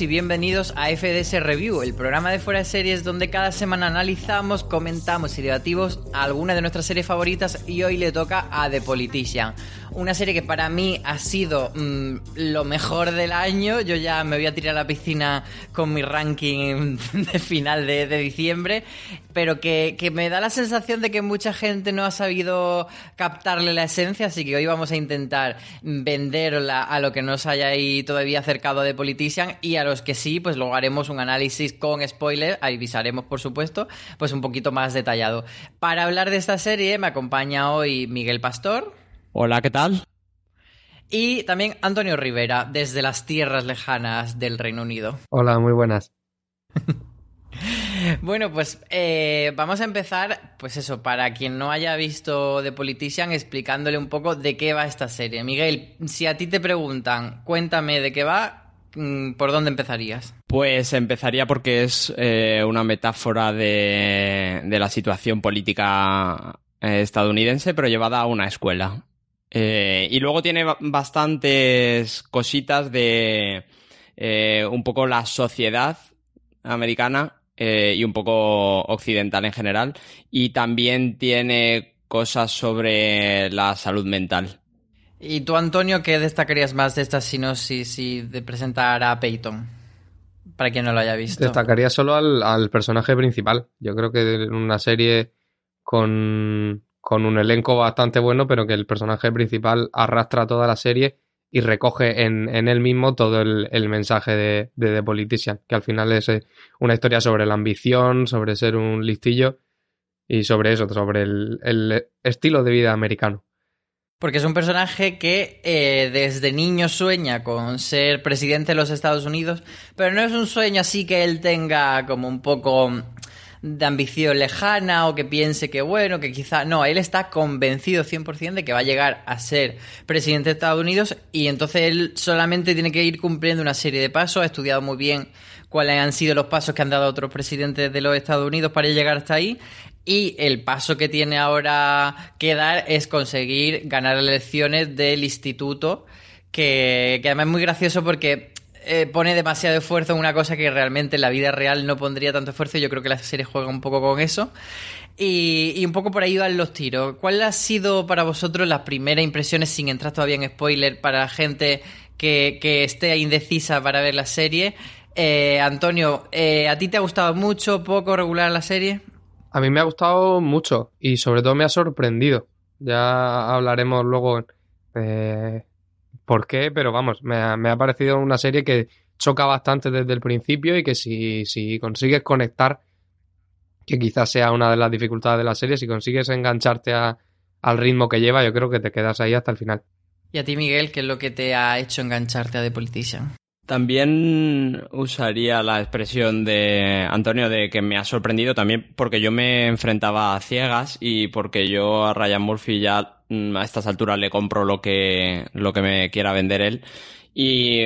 y bienvenidos a FDS Review, el programa de fuera de series donde cada semana analizamos, comentamos y debatimos algunas de nuestras series favoritas y hoy le toca a The Politician, una serie que para mí ha sido mm, lo mejor del año. Yo ya me voy a tirar a la piscina con mi ranking de final de, diciembre, pero que, me da la sensación de que mucha gente no ha sabido captarle la esencia, así que hoy vamos a intentar venderla a lo que no haya ahí todavía acercado de Politician y a los que sí, pues luego haremos un análisis con spoiler, avisaremos por supuesto, pues un poquito más detallado. Para hablar de esta serie me acompaña hoy Miguel Pastor. Hola, ¿qué tal? Y también Antonio Rivera, desde las tierras lejanas del Reino Unido. Hola, muy buenas. bueno, pues eh, vamos a empezar, pues eso, para quien no haya visto The Politician, explicándole un poco de qué va esta serie. Miguel, si a ti te preguntan, cuéntame de qué va, mm, ¿por dónde empezarías? Pues empezaría porque es eh, una metáfora de, de, la situación política eh, estadounidense, pero llevada a una escuela. Eh, y luego tiene bastantes cositas de eh, un poco la sociedad americana eh, y un poco occidental en general. Y también tiene cosas sobre la salud mental. ¿Y tú, Antonio, qué destacarías más de esta sinopsis y de presentar a Peyton? Para quien no lo haya visto. Destacaría solo al, al personaje principal. Yo creo que en una serie con con un elenco bastante bueno, pero que el personaje principal arrastra toda la serie y recoge en, en él mismo todo el, mensaje de, The Politician, que al final es eh, una historia sobre la ambición, sobre ser un listillo y sobre eso, sobre el, estilo de vida americano. Porque es un personaje que eh, desde niño sueña con ser presidente de los Estados Unidos, pero no es un sueño así que él tenga como un poco de ambición lejana o que piense que bueno, que quizá no, él está convencido 100% de que va a llegar a ser presidente de Estados Unidos y entonces él solamente tiene que ir cumpliendo una serie de pasos, ha estudiado muy bien cuáles han sido los pasos que han dado otros presidentes de los Estados Unidos para llegar hasta ahí y el paso que tiene ahora que dar es conseguir ganar elecciones del instituto que, que además es muy gracioso porque eh, pone demasiado esfuerzo en una cosa que realmente en la vida real no pondría tanto esfuerzo. Yo creo que la serie juega un poco con eso. Y, un poco por ahí van los tiros. ¿Cuál ha sido para vosotros las primeras impresiones, sin entrar todavía en spoiler, para la gente que, esté indecisa para ver la serie? Eh, Antonio, eh, ¿a ti te ha gustado mucho, poco, regular la serie? A mí me ha gustado mucho y sobre todo me ha sorprendido. Ya hablaremos luego por qué, pero vamos, me ha, parecido una serie que choca bastante desde el principio y que si, si consigues conectar, que quizás sea una de las dificultades de la serie, si consigues engancharte al ritmo que lleva, yo creo que te quedas ahí hasta el final. ¿Y a ti, Miguel, qué es lo que te ha hecho engancharte a The Politician? También usaría la expresión de Antonio de que me ha sorprendido también porque yo me enfrentaba a ciegas y porque yo a Ryan Murphy ya a estas alturas le compro lo que, lo que me quiera vender él. Y,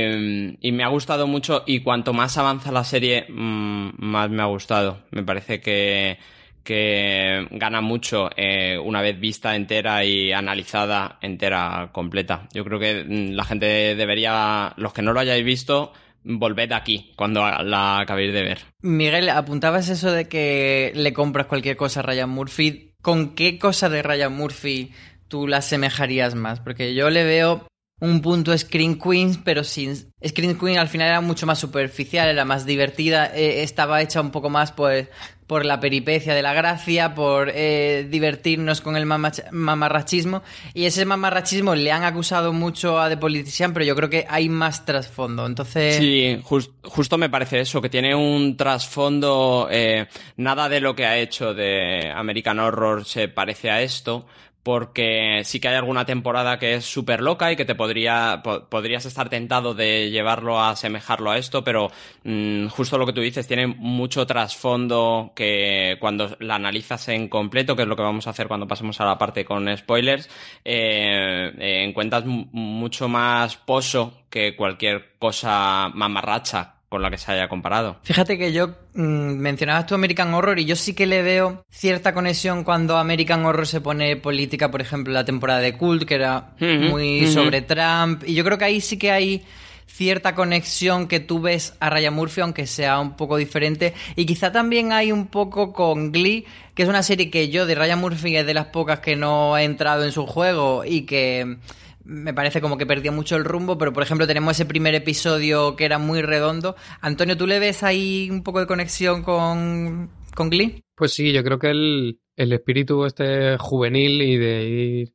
y, me ha gustado mucho y cuanto más avanza la serie, mm, más me ha gustado. Me parece que, que gana mucho eh, una vez vista entera y analizada entera completa. Yo creo que mm, la gente debería, los que no lo hayáis visto, volved aquí cuando la acabéis de ver. Miguel, apuntabas eso de que le compras cualquier cosa a Ryan Murphy. ¿Con qué cosa de Ryan Murphy tú la asemejarías más? Porque yo le veo un punto Screen Queens, pero sin... Screen Queen al final era mucho más superficial, era más divertida, eh, estaba hecha un poco más pues, por la peripecia de la gracia, por eh, divertirnos con el mamarrachismo. Y ese mamarrachismo le han acusado mucho a The Politician, pero yo creo que hay más trasfondo. Entonces... Sí, justo me parece eso, que tiene un trasfondo... Eh, nada de lo que ha hecho de American Horror se parece a esto, porque sí que hay alguna temporada que es súper loca y que te podría podrías estar tentado de llevarlo a asemejarlo a esto, pero mm, justo lo que tú dices tiene mucho trasfondo que cuando la analizas en completo, que es lo que vamos a hacer cuando pasemos a la parte con spoilers, eh, eh, encuentras mucho más pozo que cualquier cosa mamarracha con la que se haya comparado. Fíjate que yo mm, mencionabas tu American Horror y yo sí que le veo cierta conexión cuando American Horror se pone política, por ejemplo, la temporada de Cult, que era muy sobre Trump. Y yo creo que ahí sí que hay cierta conexión que tú ves a Ryan Murphy, aunque sea un poco diferente. Y quizá también hay un poco con Glee, que es una serie que yo de Ryan Murphy es de las pocas que no he entrado en su juego y que me parece como que perdía mucho el rumbo, pero por ejemplo tenemos ese primer episodio que era muy redondo. Antonio, ¿tú le ves ahí un poco de conexión con, con Glee? Pues sí, yo creo que el, el espíritu este juvenil y de ir,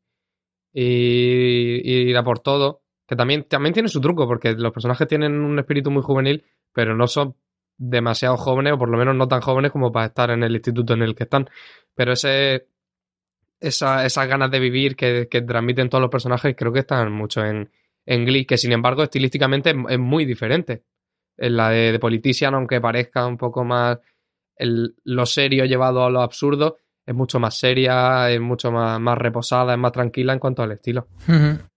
ir, ir a por todo, que también, también tiene su truco, porque los personajes tienen un espíritu muy juvenil, pero no son demasiado jóvenes, o por lo menos no tan jóvenes como para estar en el instituto en el que están. Pero ese, esa, esas ganas de vivir que, que transmiten todos los personajes creo que están mucho en, en Glee, que sin embargo estilísticamente es, es muy diferente. En la de, de Politician, aunque parezca un poco más el- lo serio llevado a lo absurdo, es mucho más seria, es mucho más, más reposada, es más tranquila en cuanto al estilo.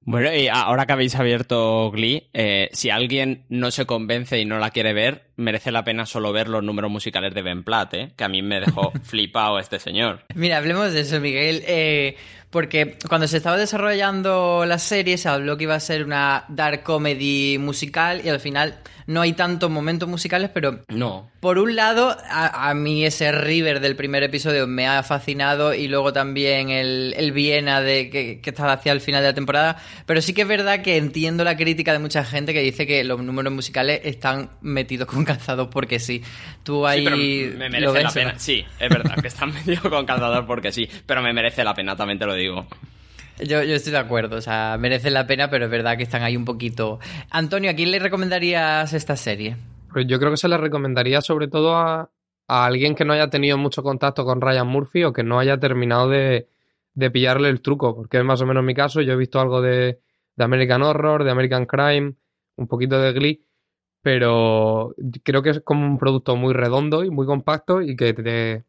Bueno, y ahora que habéis abierto Glee, eh, si alguien no se convence y no la quiere ver, merece la pena solo ver los números musicales de Ben Platt, ¿eh? que a mí me dejó flipado este señor. Mira, hablemos de eso, Miguel. eh, porque cuando se estaba desarrollando la serie se habló que iba a ser una dark comedy musical y al final no hay tantos momentos musicales, pero No. por un lado, a, a mí ese River del primer episodio me ha fascinado y luego también el, el Viena de, que, que está hacia el final de la temporada. Pero sí que es verdad que entiendo la crítica de mucha gente que dice que los números musicales están metidos con calzados porque sí. Tú ahí Sí, pero me lo merece ves, la pena. Sí, es verdad que están medio con calzador porque sí, pero me merece la pena, también te lo digo. Yo, yo estoy de acuerdo, o sea, merece la pena, pero es verdad que están ahí un poquito. Antonio, ¿a quién le recomendarías esta serie? Pues yo creo que se le recomendaría sobre todo a, a alguien que no haya tenido mucho contacto con Ryan Murphy o que no haya terminado de, de pillarle el truco, porque es más o menos mi caso. Yo he visto algo de, de American Horror, de American Crime, un poquito de Glee, pero creo que es como un producto muy redondo y muy compacto y que te,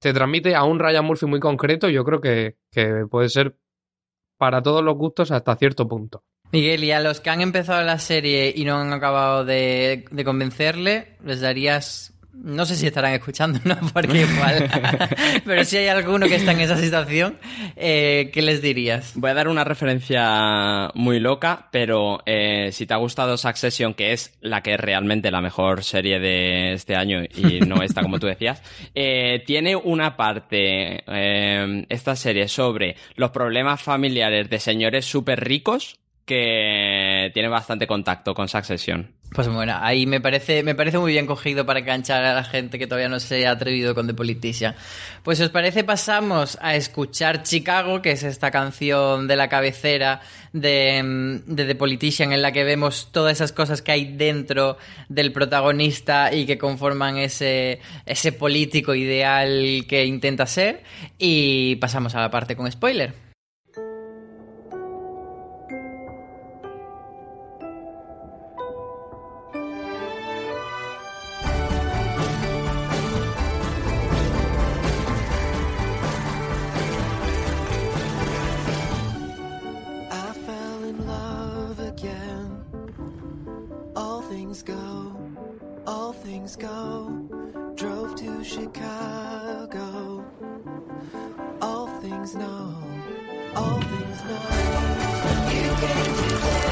te transmite a un Ryan Murphy muy concreto. Yo creo que, que puede ser para todos los gustos hasta cierto punto. Miguel, y a los que han empezado la serie y no han acabado de, de convencerle, les darías. No sé si estarán escuchando, ¿no? Porque igual. Pero si hay alguno que está en esa situación, eh, ¿qué les dirías? Voy a dar una referencia muy loca, pero eh, si te ha gustado Succession, que es la que es realmente la mejor serie de este año y no esta como tú decías, eh, tiene una parte, esta serie, sobre los problemas familiares de señores súper ricos que tiene bastante contacto con Succession. Pues bueno, ahí me parece, me parece muy bien cogido para enganchar a la gente que todavía no se ha atrevido con The Politician. Pues os parece, pasamos a escuchar Chicago, que es esta canción de la cabecera de, mm, de The Politician, en la que vemos todas esas cosas que hay dentro del protagonista y que conforman ese, ese político ideal que intenta ser. Y pasamos a la parte con spoiler. Things go. Drove to Chicago. All things know, all things know. You came to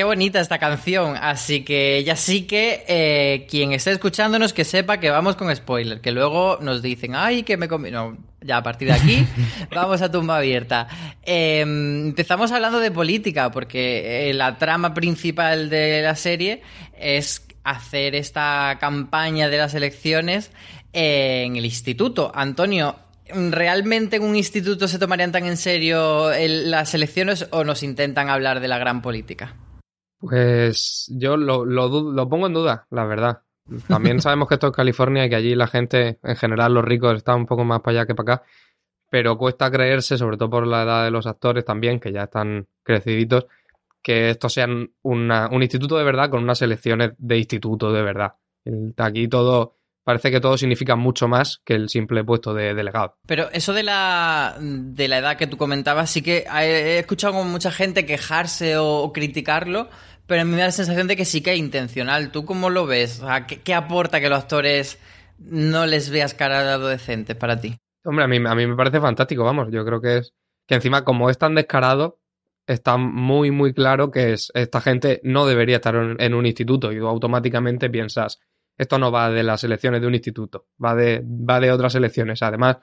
qué bonita esta canción, así que ya sí que eh, quien esté escuchándonos que sepa que vamos con spoiler, que luego nos dicen, ay, que me. No, ya a partir de aquí vamos a tumba abierta. Eh, empezamos hablando de política, porque eh, la trama principal de la serie es hacer esta campaña de las elecciones en el instituto. Antonio, ¿realmente en un instituto se tomarían tan en serio el- las elecciones o nos intentan hablar de la gran política? Pues yo lo, lo, lo pongo en duda, la verdad. También sabemos que esto es California y que allí la gente, en general los ricos, están un poco más para allá que para acá. Pero cuesta creerse, sobre todo por la edad de los actores también, que ya están creciditos, que estos sean una- un instituto de verdad con unas elecciones de instituto de verdad. Aquí todo, parece que todo significa mucho más que el simple puesto de delegado. Pero eso de la, de la edad que tú comentabas, sí que he escuchado como mucha gente quejarse o, o criticarlo, pero a mí me da la sensación de que sí que es intencional. ¿Tú cómo lo ves? ¿qué, aporta que los actores no les veas cara de adolescentes para ti? Hombre, a mí, a mí me parece fantástico, vamos. Yo creo que es que encima, como es tan descarado, está muy, muy claro que es, esta gente no debería estar en, en un instituto y tú automáticamente piensas, esto no va de las elecciones de un instituto, va de, va de otras elecciones. Además,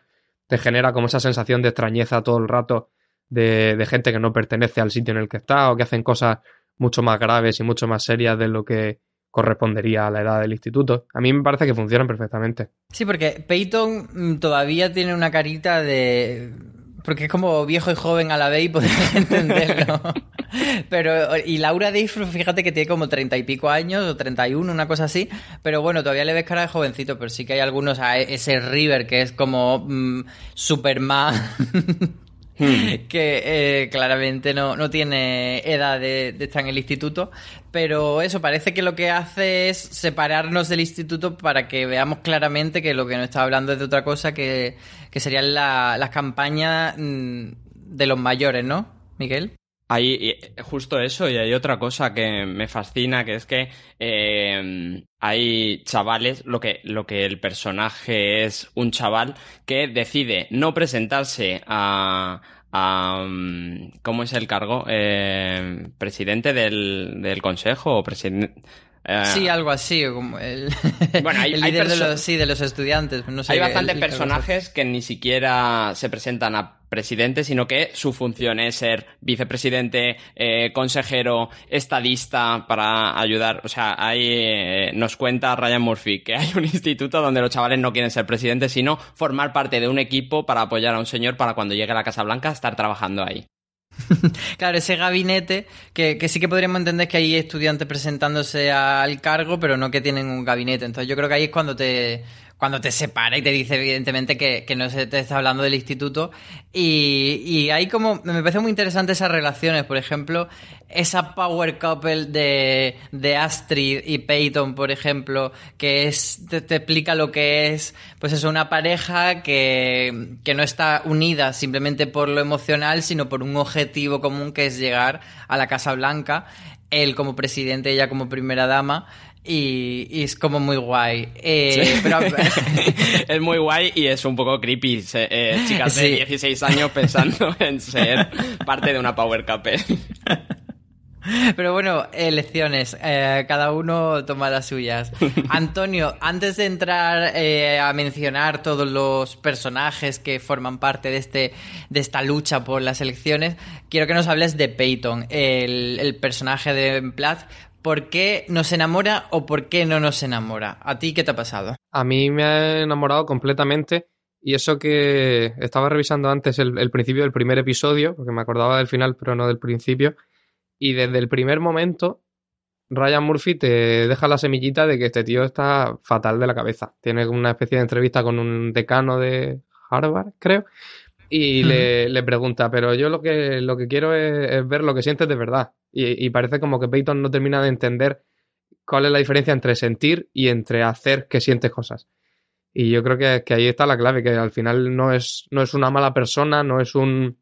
te genera como esa sensación de extrañeza todo el rato de, de gente que no pertenece al sitio en el que está o que hacen cosas mucho más graves y mucho más serias de lo que correspondería a la edad del instituto. A mí me parece que funcionan perfectamente. Sí, porque Peyton mm, todavía tiene una carita de... Porque es como viejo y joven a la vez y podrías entenderlo. Pero, y Laura Dayford, fíjate que tiene como treinta y pico años, o 31, una cosa así. Pero bueno, todavía le ves cara de jovencito, pero sí que hay algunos, a ese River que es como mm, Superman, que eh, claramente no, no tiene edad de, de estar en el instituto. Pero eso, parece que lo que hace es separarnos del instituto para que veamos claramente que lo que nos está hablando es de otra cosa, que, que serían la- las campañas mm, de los mayores, ¿no, Miguel? Hay y- justo eso, y hay otra cosa que me fascina, que es que eh, hay chavales, lo que, lo que el personaje es un chaval que decide no presentarse a, a, mm, ¿cómo es el cargo? Eh, presidente del, del consejo o presidente... Sí, algo así, como el, Bueno, hay- el hay líder de los, sí, de los estudiantes. No sé Hay bastantes personajes que ni siquiera se presentan a presidente, sino que su función es ser vicepresidente, eh, consejero, estadista para ayudar. O sea, hay, eh, nos cuenta Ryan Murphy que hay un instituto donde los chavales no quieren ser presidentes, sino formar parte de un equipo para apoyar a un señor para cuando llegue a la Casa Blanca estar trabajando ahí. Claro, ese gabinete, que, que sí que podríamos entender que hay estudiantes presentándose al cargo, pero no que tienen un gabinete. Entonces yo creo que ahí es cuando te, cuando te separa y te dice evidentemente que, que no se te está hablando del instituto. Y, y hay como, me parece muy interesante esas relaciones, por ejemplo, esa power couple de, de Astrid y Peyton, por ejemplo, que es, te, te explica lo que es, pues eso, una pareja que, que no está unida simplemente por lo emocional, sino por un objetivo común que es llegar a la Casa Blanca, él como presidente, ella como primera dama. Y, y es como muy guay. Eh, pero- es muy guay y es un poco creepy. eh, chicas de Sí. 16 años pensando en ser parte de una power couple. Pero bueno, elecciones. eh, cada uno toma las suyas. Antonio, antes de entrar a mencionar todos los personajes que forman parte de, este, de esta lucha por las elecciones, quiero que nos hables de Peyton, el, el personaje de Plath. ¿Por qué nos enamora o por qué no nos enamora? ¿A ti qué te ha pasado? A mí me ha enamorado completamente. Y eso que estaba revisando antes el, el principio del primer episodio, porque me acordaba del final, pero no del principio. Y desde el primer momento, Ryan Murphy te deja la semillita de que este tío está fatal de la cabeza. Tiene una especie de entrevista con un decano de Harvard, creo. Y le, le pregunta, pero yo lo que, lo que quiero es, es ver lo que sientes de verdad. Y, parece como que Peyton no termina de entender cuál es la diferencia entre sentir y entre hacer que sientes cosas. Y yo creo que, ahí está la clave, que al final no es, no es una mala persona, no es un,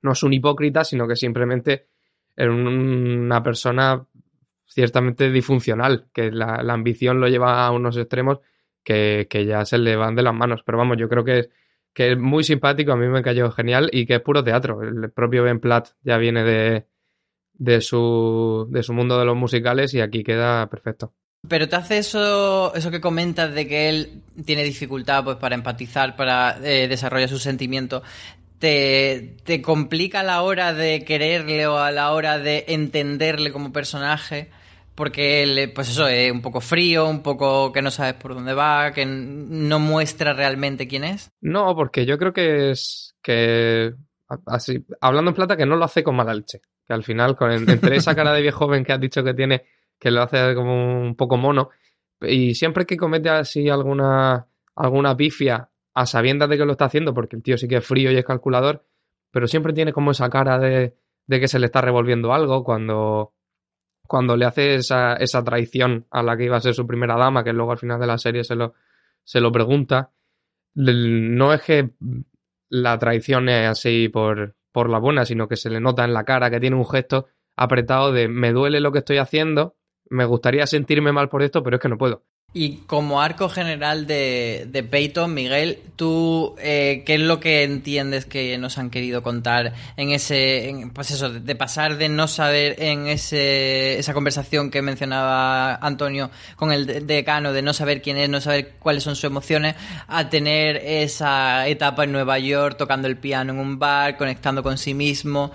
no es un hipócrita, sino que simplemente es un- una persona ciertamente disfuncional, que la, la ambición lo lleva a unos extremos que, que ya se le van de las manos. Pero vamos, yo creo que es, que es muy simpático, a mí me cayó genial y que es puro teatro. El propio Ben Platt ya viene de, de su, de su mundo de los musicales y aquí queda perfecto. Pero te hace eso, eso que comentas de que él tiene dificultad pues, para empatizar, para eh, desarrollar sus sentimientos. Te, ¿Te complica a la hora de quererle o a la hora de entenderle como personaje? Porque él, pues eso, es un poco frío, un poco que no sabes por dónde va, que no muestra realmente quién es. No, porque yo creo que es que, así, hablando en plata, que no lo hace con mala leche. Que al final, con, entre esa cara de viejo joven que has dicho que tiene que lo hace como un poco mono. Y siempre que comete así alguna, alguna pifia a sabiendas de que lo está haciendo, porque el tío sí que es frío y es calculador, pero siempre tiene como esa cara de, de que se le está revolviendo algo cuando, cuando le hace esa, esa traición a la que iba a ser su primera dama, que luego al final de la serie se lo, se lo pregunta. No es que la traición es así por, por la buena, sino que se le nota en la cara que tiene un gesto apretado de me duele lo que estoy haciendo, me gustaría sentirme mal por esto, pero es que no puedo. Y como arco general de, de Peyton, Miguel, ¿tú eh, qué es lo que entiendes que nos han querido contar en ese, pues eso, de pasar de no saber en ese, esa conversación que mencionaba Antonio con el decano, de no saber quién es, no saber cuáles son sus emociones, a tener esa etapa en Nueva York tocando el piano en un bar, conectando con sí mismo,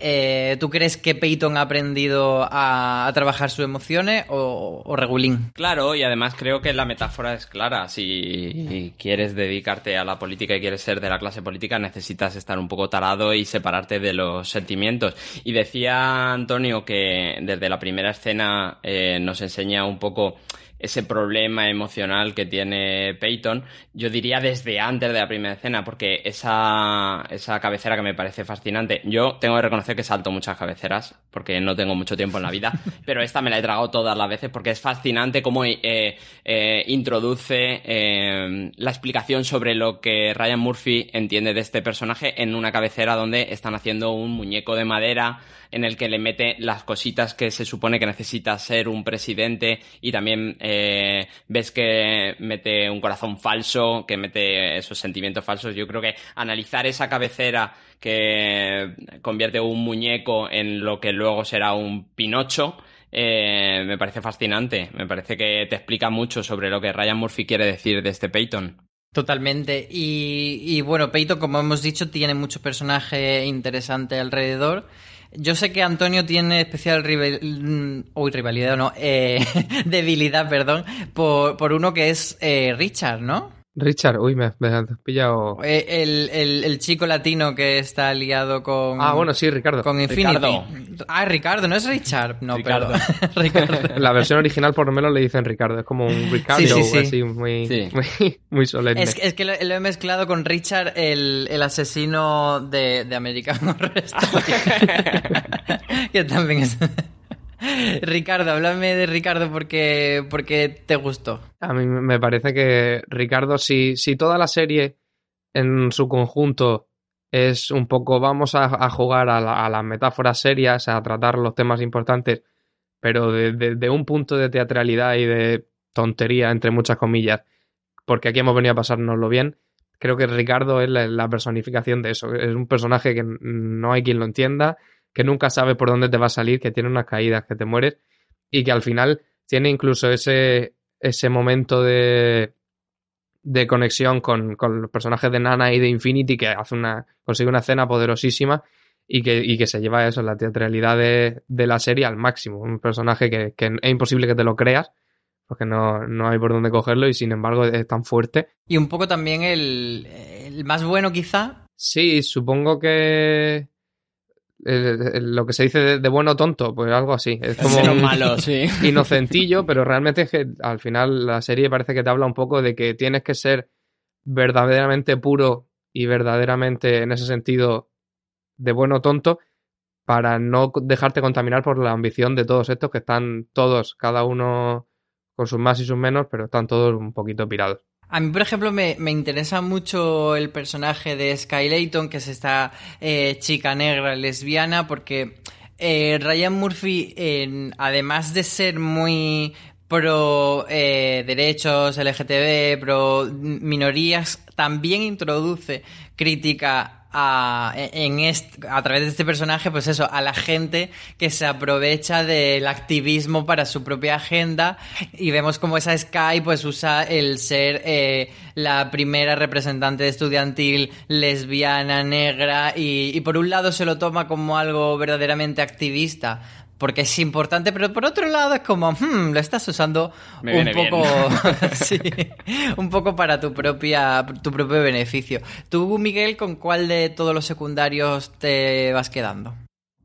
eh, ¿Tú crees que Peyton ha aprendido a, trabajar sus emociones o, Regulín? Claro, y además creo que la metáfora es clara. Si quieres dedicarte a la política y quieres ser de la clase política, necesitas estar un poco tarado y separarte de los sentimientos. Y decía Antonio que desde la primera escena eh, nos enseña un poco ese problema emocional que tiene Peyton, yo diría desde antes de la primera escena, porque esa, esa cabecera que me parece fascinante, yo tengo que reconocer que salto muchas cabeceras, porque no tengo mucho tiempo en la vida, pero esta me la he tragado todas las veces porque es fascinante cómo eh, eh, introduce eh, la explicación sobre lo que Ryan Murphy entiende de este personaje en una cabecera donde están haciendo un muñeco de madera en el que le mete las cositas que se supone que necesita ser un presidente y también eh, ves que mete un corazón falso, que mete esos sentimientos falsos. Yo creo que analizar esa cabecera que convierte un muñeco en lo que luego será un Pinocho, eh, me parece fascinante. Me parece que te explica mucho sobre lo que Ryan Murphy quiere decir de este Peyton. Totalmente. Y, y bueno, Peyton, como hemos dicho, tiene muchos personajes interesantes alrededor. Yo sé que Antonio tiene especial rival... Mm, uy, rivalidad, no, eh, debilidad, perdón, por, por, uno que es eh, Richard, ¿no? Richard, uy, me, has pillado. Eh, el, chico latino que está aliado con. Ah, bueno, sí, Ricardo. Con Infinity. Ah, Ricardo, no es Richard. No, Ricardo. Ricardo. La versión original, por lo menos, le dicen Ricardo. Es como un Ricardo, así, muy, muy, solemne. Es, es que lo, he mezclado con Richard, el, asesino de, de American Horror que también es. Ricardo, háblame de Ricardo porque, porque te gustó. A mí me parece que Ricardo, si, si toda la serie en su conjunto es un poco, vamos a, jugar a, las metáforas serias, a tratar los temas importantes, pero de, un punto de teatralidad y de tontería, entre muchas comillas, porque aquí hemos venido a pasárnoslo bien. Creo que Ricardo es la personificación de eso. Es un personaje que no hay quien lo entienda, que nunca sabe por dónde te va a salir, que tiene unas caídas, que te mueres y que al final tiene incluso ese, ese momento de, de conexión con, con, los personajes de Nana y de Infinity que hace una, consigue una escena poderosísima y que, y que se lleva eso, la teatralidad de, de, la serie al máximo. Un personaje que, que, es imposible que te lo creas porque no, no, hay por dónde cogerlo y sin embargo es tan fuerte. Y un poco también el, el más bueno quizá. Sí, supongo que lo que se dice de, bueno tonto, pues algo así. Es como malo, sí. inocentillo, pero realmente es que al final la serie parece que te habla un poco de que tienes que ser verdaderamente puro y verdaderamente en ese sentido de bueno tonto para no dejarte contaminar por la ambición de todos estos que están todos, cada uno con sus más y sus menos, pero están todos un poquito pirados. A mí, por ejemplo, me, interesa mucho el personaje de Sky Layton, que es esta eh, chica negra lesbiana, porque eh, Ryan Murphy, además de ser muy pro eh, derechos LGTB, pro minorías, también introduce crítica a, en a través de este personaje, pues eso, a la gente que se aprovecha del activismo para su propia agenda. Y vemos como esa Sky pues usa el ser eh, la primera representante estudiantil lesbiana, negra y por un lado se lo toma como algo verdaderamente activista porque es importante, pero por otro lado es como, hmm, lo estás usando un poco, sí, un poco para tu propia, tu propio beneficio. Tú, Miguel, ¿con cuál de todos los secundarios te vas quedando?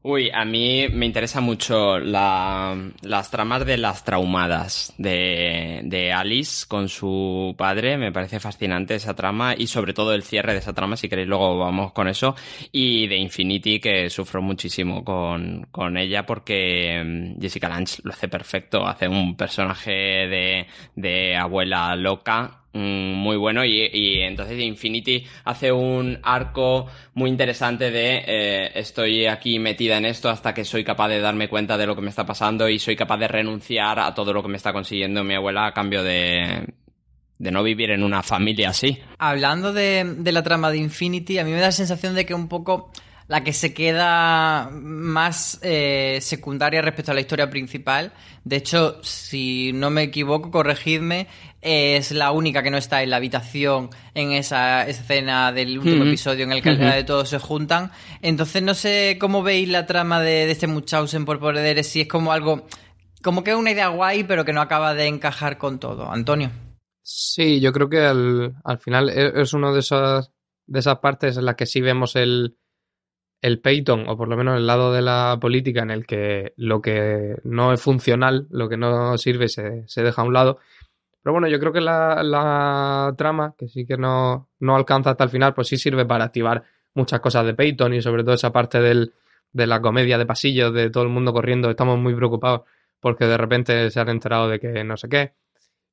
Uy, a mí me interesa mucho la- las tramas de las traumadas de, de Alice con su padre. Me parece fascinante esa trama y sobre todo el cierre de esa trama, si queréis luego vamos con eso. Y de Infinity, que sufro muchísimo con, con ella porque mm, Jessica Lange lo hace perfecto. Hace un personaje de, de abuela loca muy bueno y, y entonces Infinity hace un arco muy interesante de eh, estoy aquí metida en esto hasta que soy capaz de darme cuenta de lo que me está pasando y soy capaz de renunciar a todo lo que me está consiguiendo mi abuela a cambio de, de no vivir en una familia así. Hablando de, de la trama de Infinity, a mí me da la sensación de que un poco la que se queda más eh, secundaria respecto a la historia principal. De hecho, si no me equivoco, corregidme, es la única que no está en la habitación en esa escena del último episodio en el que final de todos se juntan. Entonces no sé cómo veis la trama de, de este Munchausen por poderes, si es como algo... Como que es una idea guay, pero que no acaba de encajar con todo. Antonio. Sí, yo creo que al, al final e- es una de esas, de esas partes en las que sí vemos el, el Peyton, o por lo menos el lado de la política en el que lo que no es funcional, lo que no sirve, se, se deja a un lado. Pero bueno, yo creo que la, la trama, que sí que no, no alcanza hasta el final, pues sí sirve para activar muchas cosas de Peyton y sobre todo esa parte del, de la comedia de pasillos, de todo el mundo corriendo. Estamos muy preocupados porque de repente se han enterado de que no sé qué.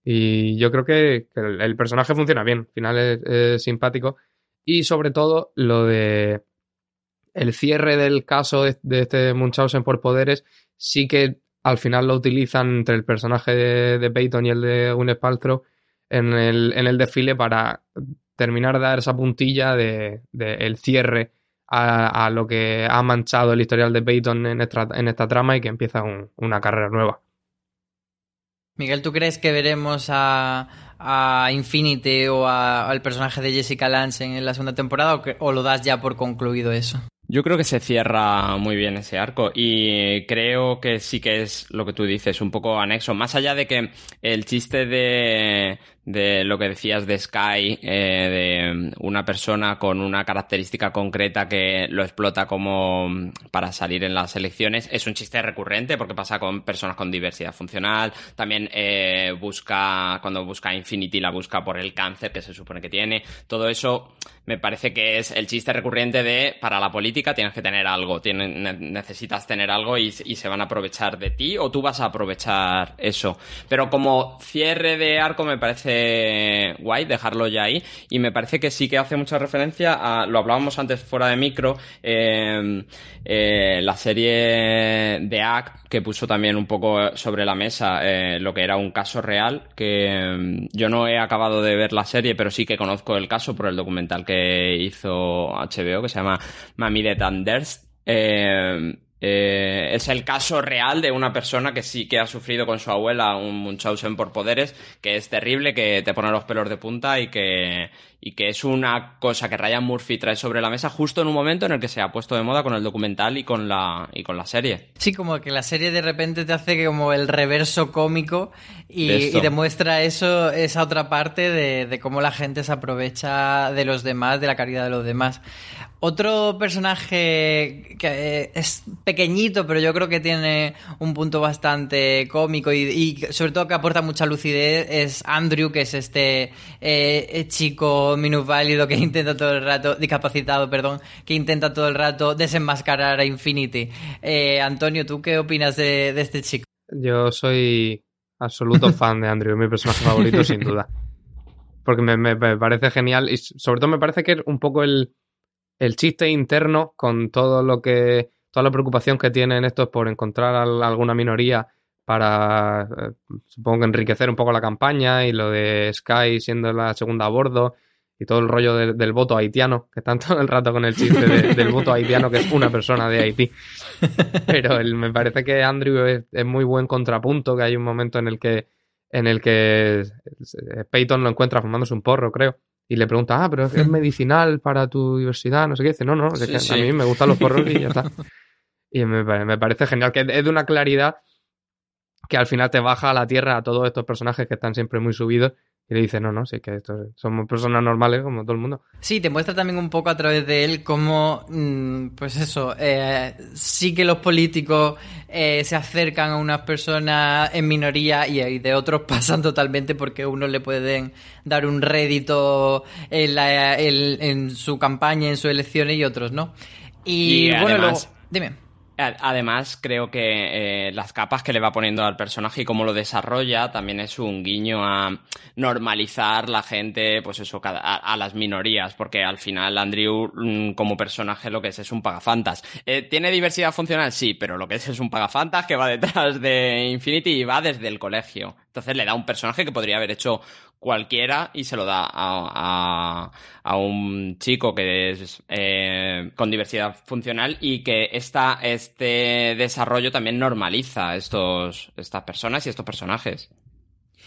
Y yo creo que, el, personaje funciona bien, al final es simpático. Y sobre todo lo de el cierre del caso de, este Munchausen por poderes, sí que al final lo utilizan entre el personaje de, Peyton y el de Gwyneth Paltrow en el, en el desfile para terminar de dar esa puntilla de, el cierre a, lo que ha manchado el historial de Peyton en esta, en esta trama y que empieza un- una carrera nueva. Miguel, ¿tú crees que veremos a, a Infinity o al personaje de Jessica Lange en la segunda temporada o lo das ya por concluido eso? Yo creo que se cierra muy bien ese arco y creo que sí que es lo que tú dices, un poco anexo. Más allá de que el chiste de, de lo que decías de Sky, eh, de una persona con una característica concreta que lo explota como para salir en las elecciones, es un chiste recurrente porque pasa con personas con diversidad funcional. También eh, busca, cuando busca Infinity, la busca por el cáncer que se supone que tiene. Todo eso me parece que es el chiste recurrente de para la política tienes que tener algo, tiene- ne- necesitas tener algo y, y se van a aprovechar de ti o tú vas a aprovechar eso. Pero como cierre de arco me parece guay dejarlo ya ahí. Y me parece que sí que hace mucha referencia a, lo hablábamos antes fuera de micro, eh, eh, la serie de Act que puso también un poco sobre la mesa eh, lo que era un caso real que mm, yo no he acabado de ver la serie pero sí que conozco el caso por el documental que hizo HBO que se llama Mami de Thunders eh, eh, es el caso real de una persona que sí que ha sufrido con su abuela un Munchausen por poderes, que es terrible, que te pone los pelos de punta y que, y que es una cosa que Ryan Murphy trae sobre la mesa justo en un momento en el que se ha puesto de moda con el documental y con la, y con la serie. Sí, como que la serie de repente te hace como el reverso cómico y, De esto. y demuestra eso, esa otra parte de, de cómo la gente se aprovecha de los demás, de la caridad de los demás. Otro personaje que eh, es pequeñito, pero yo creo que tiene un punto bastante cómico y, y sobre todo que aporta mucha lucidez es Andrew, que es este eh, chico minusválido que intenta todo el rato, discapacitado, perdón, que intenta todo el rato desenmascarar a Infinity. Eh, Antonio, ¿tú qué opinas de, de este chico? Yo soy absoluto fan de Andrew, mi personaje favorito sin duda. Porque me, me- me parece genial y sobre todo me parece que es un poco el, el chiste interno con todo lo que, toda la preocupación que tienen estos por encontrar al- alguna minoría para, eh, supongo que enriquecer un poco la campaña y lo de Sky siendo la segunda a bordo y todo el rollo del, voto haitiano, que están todo el rato con el chiste de- del voto haitiano, que es una persona de Haití. Pero me parece que Andrew es, es muy buen contrapunto, que hay un momento en el que en el que eh, Peyton lo encuentra fumándose un porro, creo, y le pregunta, ah, pero es medicinal para tu diversidad, no sé qué, dice, no, no, es Sí, que sí. a mí me gustan los porros y ya está. Y me, me parece genial, que es de una claridad que al final te baja a la tierra a todos estos personajes que están siempre muy subidos y le dice, no, no, sí que estos somos personas normales como todo el mundo. Sí, te muestra también un poco a través de él cómo, mm, pues eso, eh, sí que los políticos eh, se acercan a unas personas en minoría y, y de otros pasan totalmente porque unos le pueden dar un rédito en, la- en- en su campaña, en sus elecciones y otros no. Y, Y bueno, además- luego, dime. Además, creo que eh, las capas que le va poniendo al personaje y cómo lo desarrolla también es un guiño a normalizar la gente, pues eso, a, a las minorías, porque al final Andrew mm, como personaje lo que es es un pagafantas. Eh, ¿Tiene diversidad funcional? Sí, pero lo que es es un pagafantas que va detrás de Infinity y va desde el colegio. Entonces le da un personaje que podría haber hecho cualquiera y se lo da a, a- un chico que es eh, con diversidad funcional y que esta, este desarrollo también normaliza estos, estas personas y estos personajes.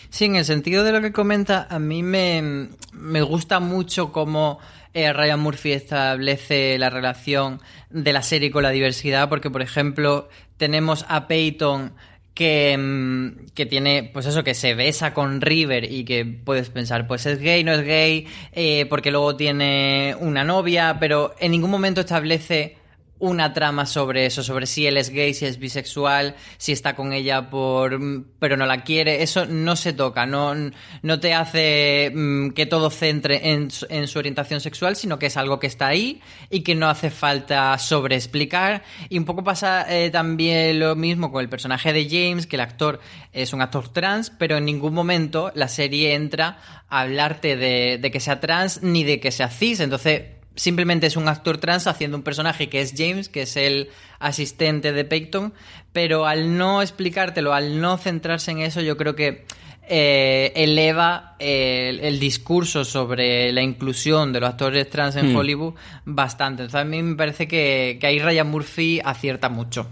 Sí, en el sentido de lo que comenta, a mí me, me gusta mucho cómo eh, Ryan Murphy establece la relación de la serie con la diversidad, porque, por ejemplo, tenemos a Peyton que, mm, que tiene, pues eso, que se besa con River y que puedes pensar, pues es gay, no es gay, eh, porque luego tiene una novia, pero en ningún momento establece una trama sobre eso, sobre si él es gay, si es bisexual, si está con ella por pero no la quiere, eso no se toca, no, no te hace mm, que todo centre en, en su orientación sexual, sino que es algo que está ahí y que no hace falta sobreexplicar. Y un poco pasa eh, también lo mismo con el personaje de James, que el actor es un actor trans, pero en ningún momento la serie entra a hablarte de, de que sea trans ni de que sea cis, entonces simplemente es un actor trans haciendo un personaje que es James, que es el asistente de Peyton, pero al no explicártelo, al no centrarse en eso, yo creo que eh, eleva el, el discurso sobre la inclusión de los actores trans en Hmm. Hollywood bastante. Entonces a mí me parece que, que ahí Ryan Murphy acierta mucho.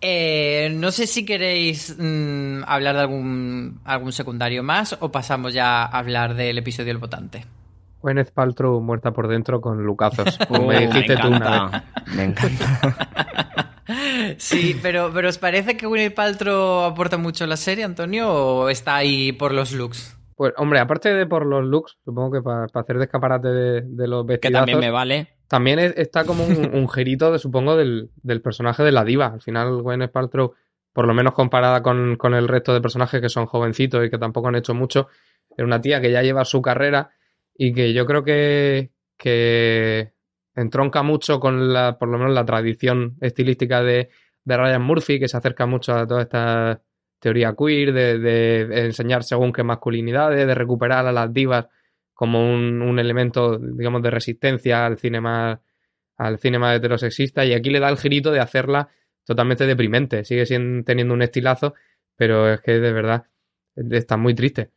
Eh, no sé si queréis mm, hablar de algún, algún secundario más o pasamos ya a hablar del episodio del votante. Gwyneth Paltrow muerta por dentro con lucazos. Oh, como me dijiste tú una vez. Me encanta. Sí, pero, pero ¿os parece que Gwyneth Paltrow aporta mucho a la serie, Antonio, o está ahí por los looks? Pues, hombre, aparte de por los looks, supongo que para, hacer de escaparate de, de los que vestidazos, también me vale. también es- está como un, un girito, de, supongo, del, del personaje de la diva. Al final, Gwyneth Paltrow, por lo menos comparada con, con el resto de personajes que son jovencitos y que tampoco han hecho mucho, es una tía que ya lleva su carrera y que yo creo que, que entronca mucho con la, por lo menos la tradición estilística de, de Ryan Murphy, que se acerca mucho a toda esta teoría queer, de, de enseñar según qué masculinidades, de recuperar a las divas como un, un elemento, digamos, de resistencia al cine al cine heterosexista, y aquí le da el girito de hacerla totalmente deprimente. Sigue siendo, teniendo un estilazo, pero es que de verdad está muy triste.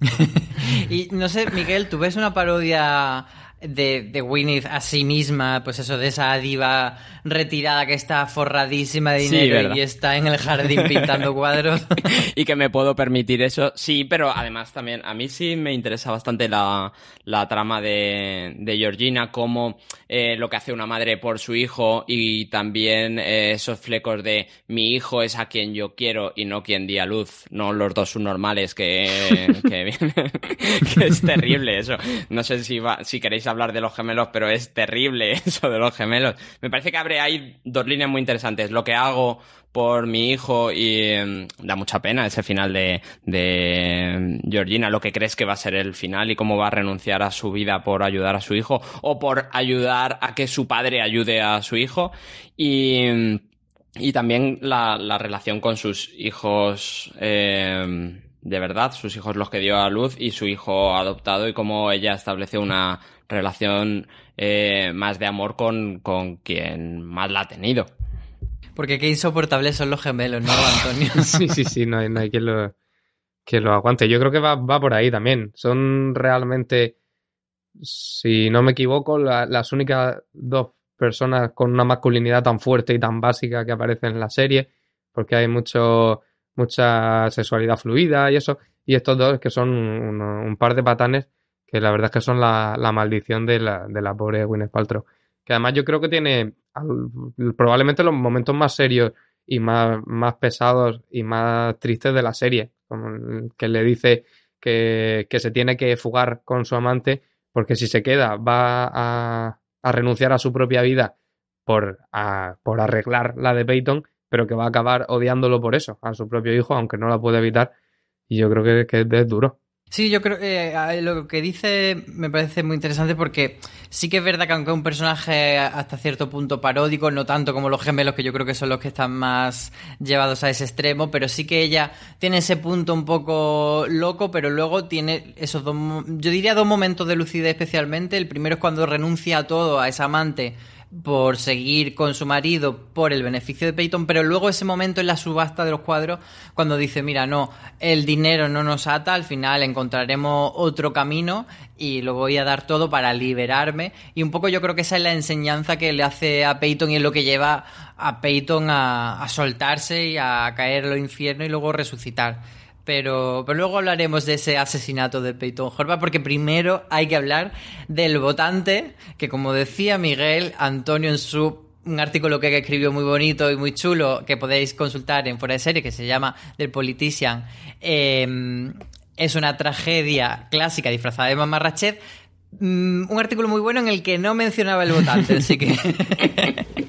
Y no sé, Miguel, ¿tú ves una parodia de, de Gwyneth a sí misma, pues eso, de esa diva retirada que está forradísima de dinero y está en el jardín pintando cuadros? y que me puedo permitir eso. Sí, pero además también a mí sí me interesa bastante la, la trama de, de Georgina, como eh, lo que hace una madre por su hijo y también eh, esos flecos de mi hijo es a quien yo quiero y no quien di a luz, no los dos subnormales que, que, que es terrible eso. No sé si, va, si queréis hablar de los gemelos, pero es terrible eso de los gemelos. Me parece que abre ahí dos líneas muy interesantes. Lo que hago por mi hijo y eh, da mucha pena ese final de, de Georgina, lo que crees que va a ser el final y cómo va a renunciar a su vida por ayudar a su hijo o por ayudar a que su padre ayude a su hijo y, y también la, la relación con sus hijos eh, de verdad, sus hijos los que dio a luz y su hijo adoptado y cómo ella establece una relación eh, más de amor con, con quien más la ha tenido. Porque qué insoportables son los gemelos, ¿no, Antonio? Sí, sí, sí, no hay, no hay quien, lo, quien lo aguante. Yo creo que va, va por ahí también. Son realmente si no me equivoco, la- las únicas dos personas con una masculinidad tan fuerte y tan básica que aparecen en la serie, porque hay mucho, mucha sexualidad fluida y eso, y estos dos que son un, par de patanes que la verdad es que son la, maldición de la, de la pobre Gwyneth Paltrow. Que además yo creo que tiene probablemente los momentos más serios y más, pesados y más tristes de la serie, como que le dice que, que se tiene que fugar con su amante porque si se queda va a, a renunciar a su propia vida por, a- por arreglar la de Peyton, pero que va a acabar odiándolo por eso, a su propio hijo, aunque no la puede evitar. Y yo creo que, es duro. Sí, yo creo que eh, lo que dice me parece muy interesante porque sí que es verdad que aunque un personaje hasta cierto punto paródico, no tanto como los gemelos, que yo creo que son los que están más llevados a ese extremo, pero sí que ella tiene ese punto un poco loco, pero luego tiene esos dos, yo diría dos momentos de lucidez especialmente. El primero es cuando renuncia a todo, a esa amante, por seguir con su marido por el beneficio de Peyton, pero luego ese momento en la subasta de los cuadros, cuando dice, mira, no, el dinero no nos ata, al final encontraremos otro camino y lo voy a dar todo para liberarme. Y un poco yo creo que esa es la enseñanza que le hace a Peyton y es lo que lleva a Peyton a, a soltarse y a caer en lo infierno y luego resucitar. Pero, pero luego hablaremos de ese asesinato de Peyton Horvath, porque primero hay que hablar del votante, que como decía Miguel, Antonio en su un artículo que escribió muy bonito y muy chulo, que podéis consultar en Fuera de Serie, que se llama del Politician, eh, es una tragedia clásica disfrazada de mamarrachet. Mm, un artículo muy bueno en el que no mencionaba el votante, así que...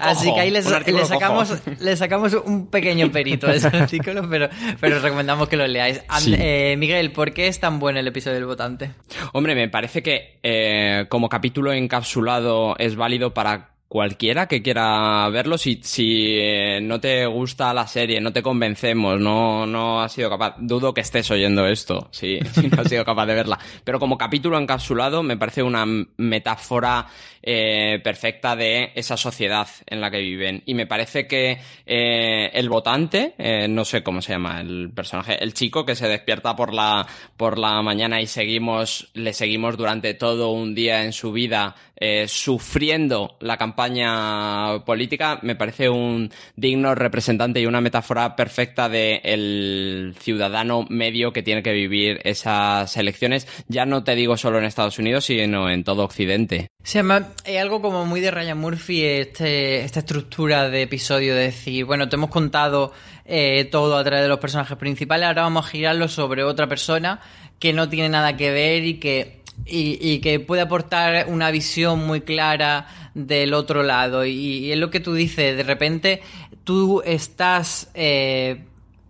Así que ahí les- le, sacamos, le sacamos un pequeño perito a ese artículo, pero, pero os recomendamos que lo leáis. And- Sí. eh, Miguel, ¿por qué es tan bueno el episodio del votante? Hombre, me parece que eh, como capítulo encapsulado es válido para cualquiera que quiera verlo. Si, si eh, no te gusta la serie, no te convencemos, no, no has sido capaz, dudo que estés oyendo esto, si, si no has sido capaz de verla. Pero como capítulo encapsulado me parece una metáfora eh, perfecta de esa sociedad en la que viven. Y me parece que eh, el votante, eh, no sé cómo se llama el personaje, el chico que se despierta por la, por la mañana y seguimos, le seguimos durante todo un día en su vida eh, sufriendo la campaña política, me parece un digno representante y una metáfora perfecta de el ciudadano medio que tiene que vivir esas elecciones, ya no te digo solo en Estados Unidos, sino en todo Occidente. Se llama es algo como muy de Ryan Murphy, este, esta estructura de episodio de decir, bueno, te hemos contado eh, todo a través de los personajes principales, ahora vamos a girarlo sobre otra persona que no tiene nada que ver y que, y, que puede aportar una visión muy clara del otro lado. Y, y es lo que tú dices, de repente tú estás eh,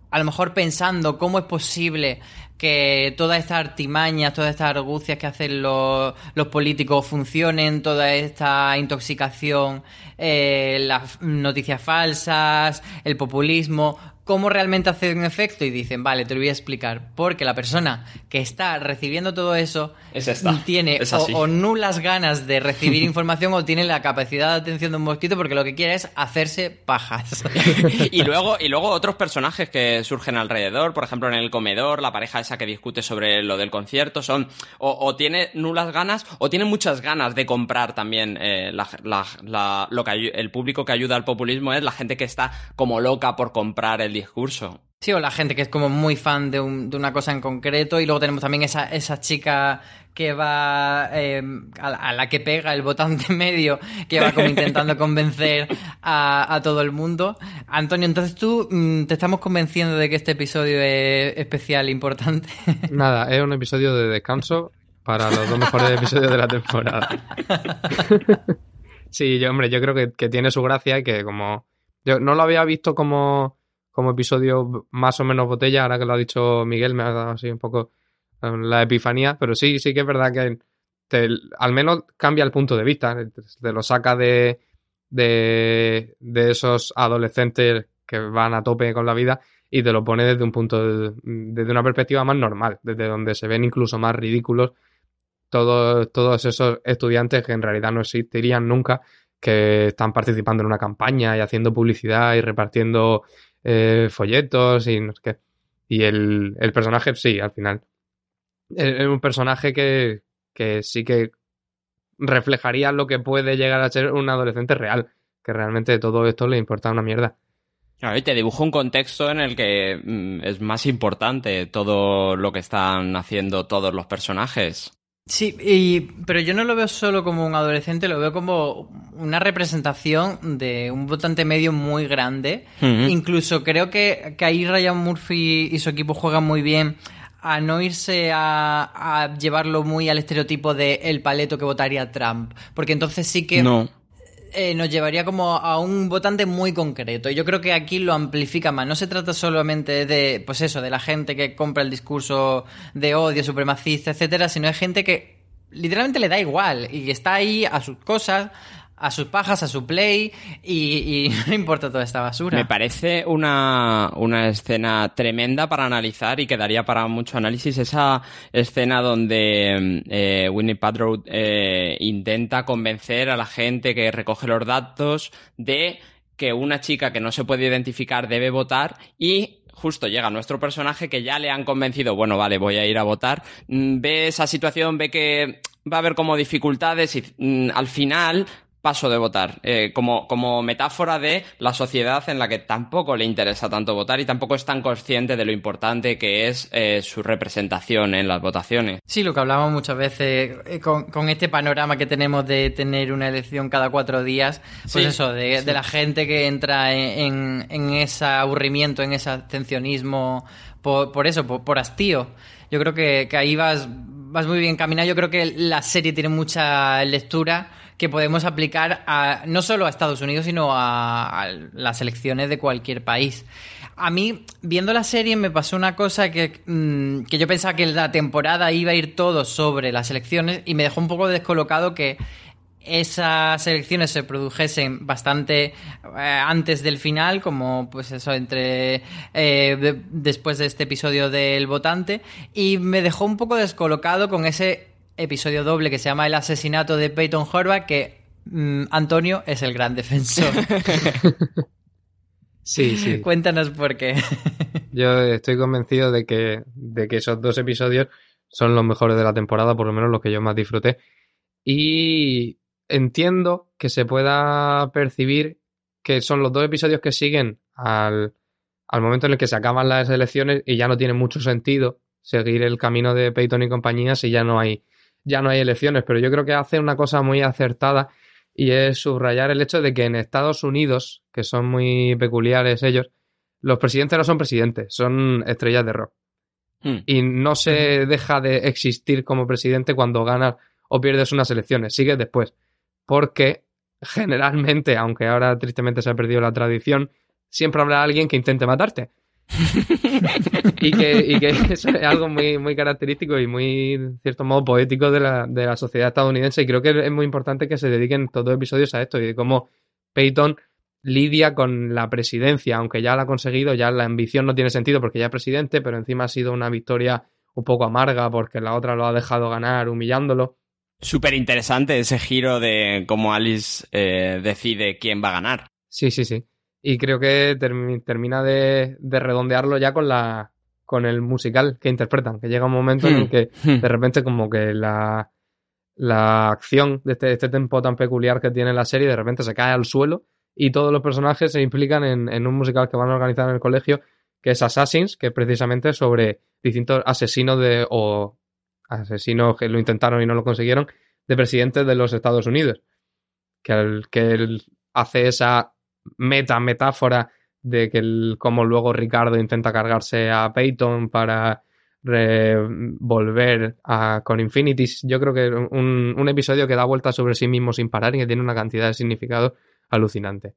a lo mejor pensando cómo es posible que todas estas artimañas, todas estas argucias que hacen los, los políticos funcionen, toda esta intoxicación, eh, las noticias falsas, el populismo, cómo realmente hacen efecto y dicen, vale, te lo voy a explicar, porque la persona que está recibiendo todo eso Es esta, tiene es o, o nulas ganas de recibir información o tiene la capacidad de atención de un mosquito porque lo que quiere es hacerse pajas. y luego y luego otros personajes que surgen alrededor, por ejemplo en el comedor, la pareja esa que discute sobre lo del concierto, son o, o tiene nulas ganas o tiene muchas ganas de comprar también eh, la- la- la- lo que el público que ayuda al populismo es la gente que está como loca por comprar el discurso. Sí, o la gente que es como muy fan de, un- de una cosa en concreto. Y luego tenemos también esa, esa chica que va eh, a, la, a la que pega el votante medio, que va como intentando convencer a, a todo el mundo. Antonio, entonces tú mm, te estamos convenciendo de que este episodio es especial, e importante. Nada, es un episodio de descanso para los dos mejores episodios de la temporada. sí, yo, hombre, yo creo que, que tiene su gracia y que como... Yo no lo había visto como, como episodio más o menos botella, ahora que lo ha dicho Miguel, me ha dado así un poco eh, la epifanía, pero sí, sí que es verdad que al menos cambia el punto de vista, te lo saca de, de, de esos adolescentes que van a tope con la vida y te lo pone desde un punto de- desde una perspectiva más normal, desde donde se ven incluso más ridículos todos, todos esos estudiantes que en realidad no existirían nunca, que están participando en una campaña y haciendo publicidad y repartiendo eh, folletos y no sé qué. Y el, el personaje, sí, al final. Es un personaje que, que sí que reflejaría lo que puede llegar a ser un adolescente real, que realmente todo esto le importa una mierda. Claro, te dibujo un contexto en el que mm, es más importante todo lo que están haciendo todos los personajes. Sí, y, pero yo no lo veo solo como un adolescente, lo veo como una representación de un votante medio muy grande. Incluso creo que, que ahí Ryan Murphy y su equipo juegan muy bien a no irse a, a llevarlo muy al estereotipo de el paleto que votaría Trump. Porque entonces sí que No. Eh, nos llevaría como a un votante muy concreto. Y yo creo que aquí lo amplifica más. No se trata solamente de, pues eso, de la gente que compra el discurso de odio, supremacista, etcétera, sino de gente que literalmente le da igual y está ahí a sus cosas, a sus pajas, a su play y, y no importa toda esta basura. Me parece una, una escena tremenda para analizar y quedaría para mucho análisis esa escena donde eh, Winnie Paltrow eh, intenta convencer a la gente que recoge los datos de que una chica que no se puede identificar debe votar y justo llega nuestro personaje que ya le han convencido, bueno, vale, voy a ir a votar, mm, ve esa situación, ve que va a haber como dificultades y mm, al final paso de votar, eh, como, como metáfora de la sociedad en la que tampoco le interesa tanto votar y tampoco es tan consciente de lo importante que es eh, su representación en las votaciones. Sí, lo que hablamos muchas veces eh, con, con este panorama que tenemos de tener una elección cada cuatro días, pues Sí, eso, de, de la gente que entra en, en, en ese aburrimiento, en ese abstencionismo, por, por eso, por, por hastío. Yo creo que, que ahí vas, vas muy bien caminado. Yo creo que la serie tiene mucha lectura que podemos aplicar a, no solo a Estados Unidos, sino a, las elecciones de cualquier país. A mí, viendo la serie, me pasó una cosa que, mm, que yo pensaba que la temporada iba a ir todo sobre las elecciones y me dejó un poco descolocado que esas elecciones se produjesen bastante eh, antes del final, como pues eso, entre eh, de- después de este episodio del votante, y me dejó un poco descolocado con ese episodio doble que se llama El asesinato de Peyton Horvath, que mm, Antonio es el gran defensor. Sí, sí. Cuéntanos por qué. Yo estoy convencido de que, de que esos dos episodios son los mejores de la temporada, por lo menos los que yo más disfruté. Y entiendo que se pueda percibir que son los dos episodios que siguen al, al momento en el que se acaban las elecciones y ya no tiene mucho sentido seguir el camino de Peyton y compañía si ya no hay, ya no hay elecciones. Pero yo creo que hace una cosa muy acertada y es subrayar el hecho de que en Estados Unidos, que son muy peculiares ellos, los presidentes no son presidentes, son estrellas de rock. Hmm. Y no se deja de existir como presidente cuando ganas o pierdes unas elecciones, sigues después. Porque generalmente, aunque ahora tristemente se ha perdido la tradición, siempre habrá alguien que intente matarte. y, que, y que eso es algo muy, muy característico y muy, en cierto modo, poético de la, de la sociedad estadounidense. Y creo que es muy importante que se dediquen todos los episodios a esto y de cómo Peyton lidia con la presidencia, aunque ya la ha conseguido, ya la ambición no tiene sentido porque ya es presidente, pero encima ha sido una victoria un poco amarga porque la otra lo ha dejado ganar humillándolo. Súper interesante ese giro de cómo Alice eh, decide quién va a ganar. Sí, sí, sí. Y creo que termi- termina de, de redondearlo ya con la con el musical que interpretan, que llega un momento en el que Hmm. de repente como que la, la acción de este, este tempo tan peculiar que tiene la serie de repente se cae al suelo y todos los personajes se implican en, en un musical que van a organizar en el colegio que es Assassins, que es precisamente sobre distintos asesinos de o asesinos que lo intentaron y no lo consiguieron de presidentes de los Estados Unidos que, el- que hace esa meta metáfora de que el, como luego Ricardo intenta cargarse a Peyton para volver a, con Infinity. Yo creo que un, un episodio que da vueltas sobre sí mismo sin parar y que tiene una cantidad de significado alucinante.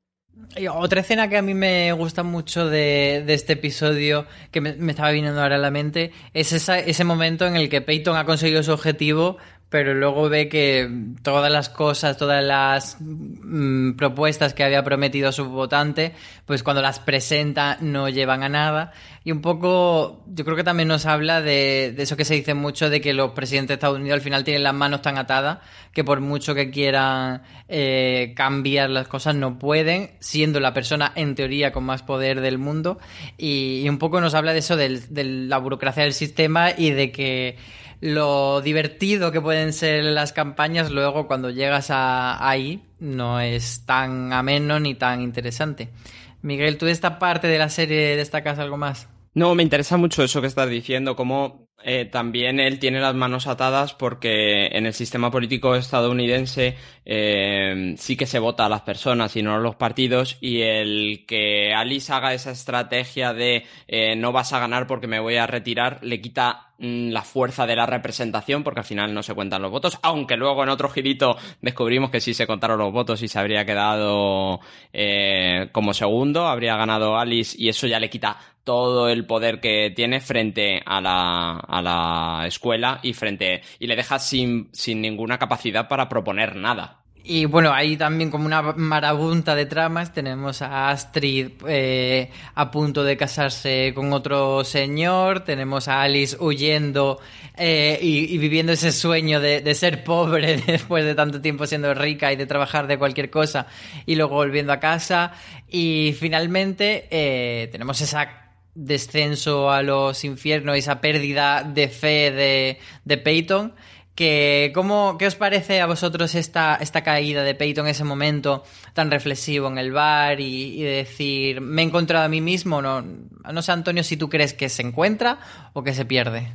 Y otra escena que a mí me gusta mucho de, de este episodio, que me, estaba viniendo ahora a la mente, es ese momento en el que Peyton ha conseguido su objetivo, pero luego ve que todas las cosas, todas las mm, propuestas que había prometido a su votante, pues cuando las presenta no llevan a nada. Y un poco, yo creo que también nos habla de, de eso que se dice mucho, de que los presidentes de Estados Unidos al final tienen las manos tan atadas que por mucho que quieran eh, cambiar las cosas no pueden, siendo la persona en teoría con más poder del mundo. Y, un poco nos habla de eso, del- de la burocracia del sistema y de que lo divertido que pueden ser las campañas, luego cuando llegas a ahí no es tan ameno ni tan interesante. Miguel, ¿tú de esta parte de la serie destacas algo más? No, me interesa mucho eso que estás diciendo, cómo eh, también él tiene las manos atadas porque en el sistema político estadounidense eh, sí que se vota a las personas y no a los partidos y el que Alice haga esa estrategia de eh, no vas a ganar porque me voy a retirar le quita la fuerza de la representación porque al final no se cuentan los votos, aunque luego en otro girito descubrimos que sí se contaron los votos y se habría quedado como segundo, habría ganado Alice y eso ya le quita todo el poder que tiene frente a la, a la escuela y frente y le deja sin, sin ninguna capacidad para proponer nada. Y bueno, hay también como una marabunta de tramas. Tenemos a Astrid eh, a punto de casarse con otro señor. Tenemos a Alice huyendo eh, y, viviendo ese sueño de, ser pobre después de tanto tiempo siendo rica y de trabajar de cualquier cosa y luego volviendo a casa. Y finalmente eh, tenemos esa descenso a los infiernos esa pérdida de fe de, de Peyton. Que, ¿cómo, ¿Qué os parece a vosotros esta, esta caída de Peyton, ese momento tan reflexivo en el bar y, decir, me he encontrado a mí mismo? No, no sé, Antonio, si tú crees que se encuentra o que se pierde.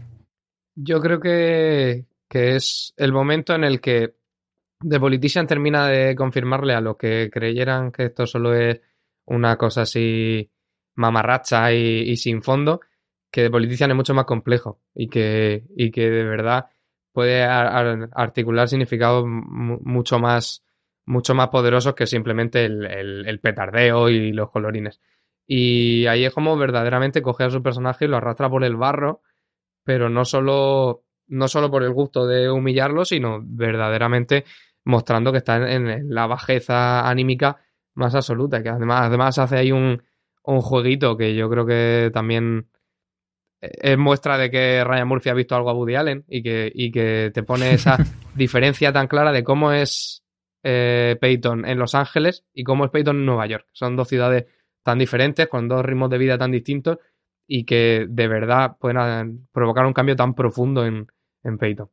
Yo creo que, que es el momento en el que The Politician termina de confirmarle a los que creyeran que esto solo es una cosa así mamarracha y, y, sin fondo, que The Politician es mucho más complejo y que, y que de verdad puede articular significados mucho más, mucho más poderosos que simplemente el, el, petardeo y los colorines. Y ahí es como verdaderamente coge a su personaje y lo arrastra por el barro, pero no solo, no solo por el gusto de humillarlo, sino verdaderamente mostrando que está en, en la bajeza anímica más absoluta, que además, además hace ahí un, un jueguito que yo creo que también es muestra de que Ryan Murphy ha visto algo a Woody Allen y que, y que te pone esa diferencia tan clara de cómo es eh, Peyton en Los Ángeles y cómo es Peyton en Nueva York. Son dos ciudades tan diferentes, con dos ritmos de vida tan distintos y que de verdad pueden provocar un cambio tan profundo en, en Peyton.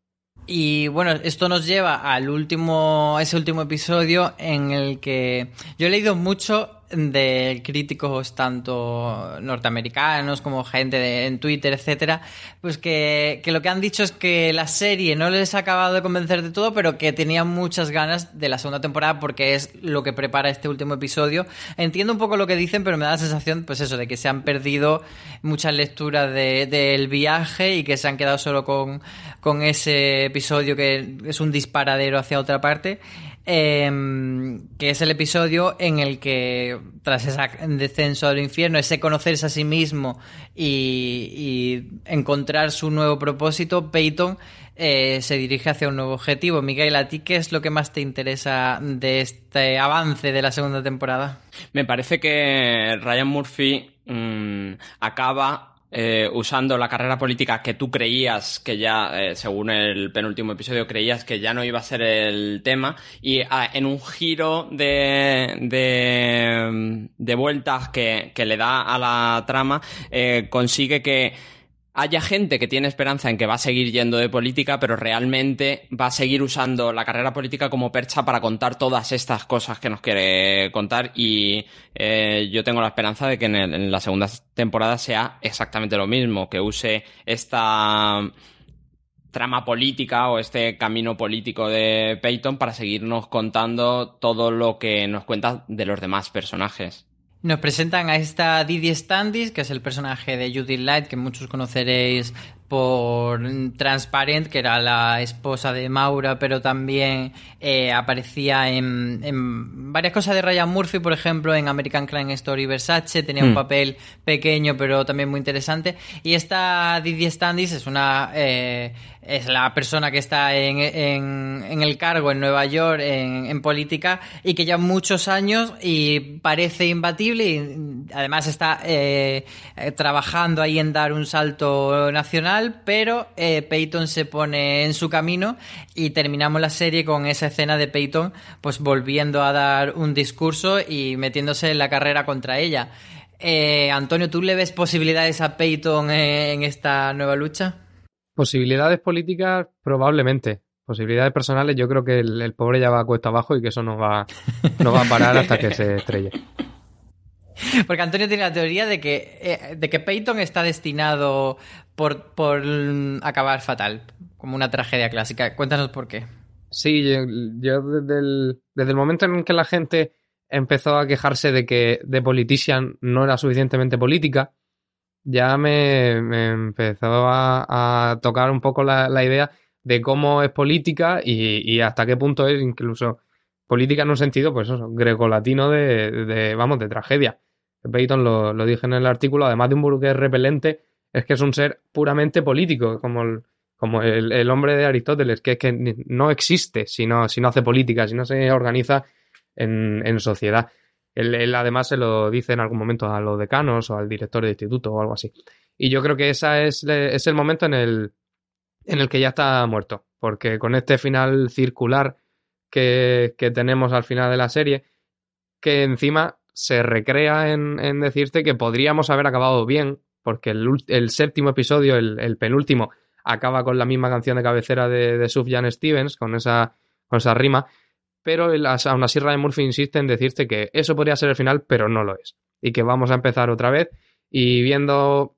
Y bueno, esto nos lleva al último, ese último episodio en el que yo he leído mucho de críticos tanto norteamericanos como gente de, en Twitter, etcétera, pues que, que, lo que han dicho es que la serie no les ha acabado de convencer de todo, pero que tenían muchas ganas de la segunda temporada porque es lo que prepara este último episodio. Entiendo un poco lo que dicen, pero me da la sensación, pues eso, de que se han perdido muchas lecturas del de, viaje y que se han quedado solo con, con ese episodio que es un disparadero hacia otra parte. Eh, que es el episodio en el que, tras ese descenso al infierno, ese conocerse a sí mismo y, encontrar su nuevo propósito, Peyton eh, se dirige hacia un nuevo objetivo. Miguel, ¿a ti qué es lo que más te interesa de este avance de la segunda temporada? Me parece que Ryan Murphy mmm, acaba eh, usando la carrera política que tú creías que ya, eh, según el penúltimo episodio, creías que ya no iba a ser el tema y ah, en un giro de, de, de vueltas que, que, le da a la trama eh, consigue que haya gente que tiene esperanza en que va a seguir yendo de política, pero realmente va a seguir usando la carrera política como percha para contar todas estas cosas que nos quiere contar y eh, yo tengo la esperanza de que en, en, la segunda temporada sea exactamente lo mismo, que use esta trama política o este camino político de Peyton para seguirnos contando todo lo que nos cuenta de los demás personajes. Nos presentan a esta Didi Standis, que es el personaje de Judith Light, que muchos conoceréis por Transparent, que era la esposa de Maura, pero también eh, aparecía en, en, varias cosas de Ryan Murphy, por ejemplo, en American Crime Story Versace, tenía mm. un papel pequeño, pero también muy interesante. Y esta Didi Standis es una... Eh, es la persona que está en, en, el cargo en Nueva York en, política y que lleva muchos años y parece imbatible además está eh, trabajando ahí en dar un salto nacional, pero eh, Peyton se pone en su camino y terminamos la serie con esa escena de Peyton pues volviendo a dar un discurso y metiéndose en la carrera contra ella. Eh, Antonio, ¿tú le ves posibilidades a Peyton en esta nueva lucha? Posibilidades políticas, probablemente. Posibilidades personales, yo creo que el, el pobre ya va a cuesta abajo y que eso no va, no va a parar hasta que se estrelle. Porque Antonio tiene la teoría de que, eh, de que Peyton está destinado por, por acabar fatal, como una tragedia clásica. Cuéntanos por qué. Sí, yo, yo desde, el, desde el momento en que la gente empezó a quejarse de que The Politician no era suficientemente política, ya me, me empezó a, tocar un poco la, idea de cómo es política y, hasta qué punto es incluso política en un sentido, pues eso, grecolatino de, vamos, de tragedia. Peyton lo, lo dije en el artículo, además de un burgués repelente, es que es un ser puramente político, como el, como el, hombre de Aristóteles, que es que no existe si no, si no hace política, si no se organiza en sociedad. Él, además se lo dice en algún momento a los decanos o al director de instituto o algo así. Y yo creo que ese es, es el momento en el, en el que ya está muerto, porque con este final circular que, que tenemos al final de la serie, que encima se recrea en, en decirte que podríamos haber acabado bien, porque el, el séptimo episodio, el, el penúltimo, acaba con la misma canción de cabecera de, de Sufjan Stevens, con esa, con esa rima, pero el- aún así Ryan Murphy insiste en decirte que eso podría ser el final, pero no lo es, y que vamos a empezar otra vez, y viendo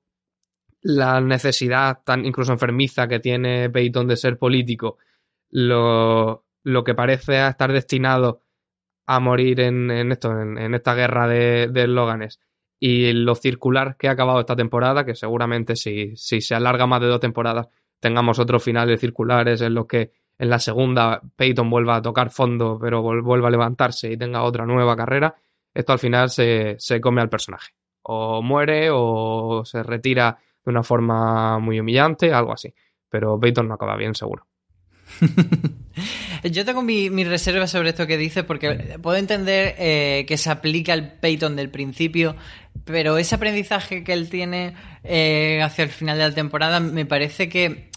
la necesidad tan incluso enfermiza que tiene Peyton de ser político, lo, lo que parece estar destinado a morir en, esto, en, esta guerra de, de eslóganes, y lo circular que ha acabado esta temporada, que seguramente si, si se alarga más de dos temporadas tengamos otros finales circulares en los que en la segunda Peyton vuelva a tocar fondo, pero vuelva a levantarse y tenga otra nueva carrera, esto al final se, se come al personaje. O muere o se retira de una forma muy humillante, algo así. Pero Peyton no acaba bien, seguro. Yo tengo mi, mi reserva sobre esto que dices porque puedo entender eh, que se aplica al Peyton del principio, pero ese aprendizaje que él tiene eh, hacia el final de la temporada me parece que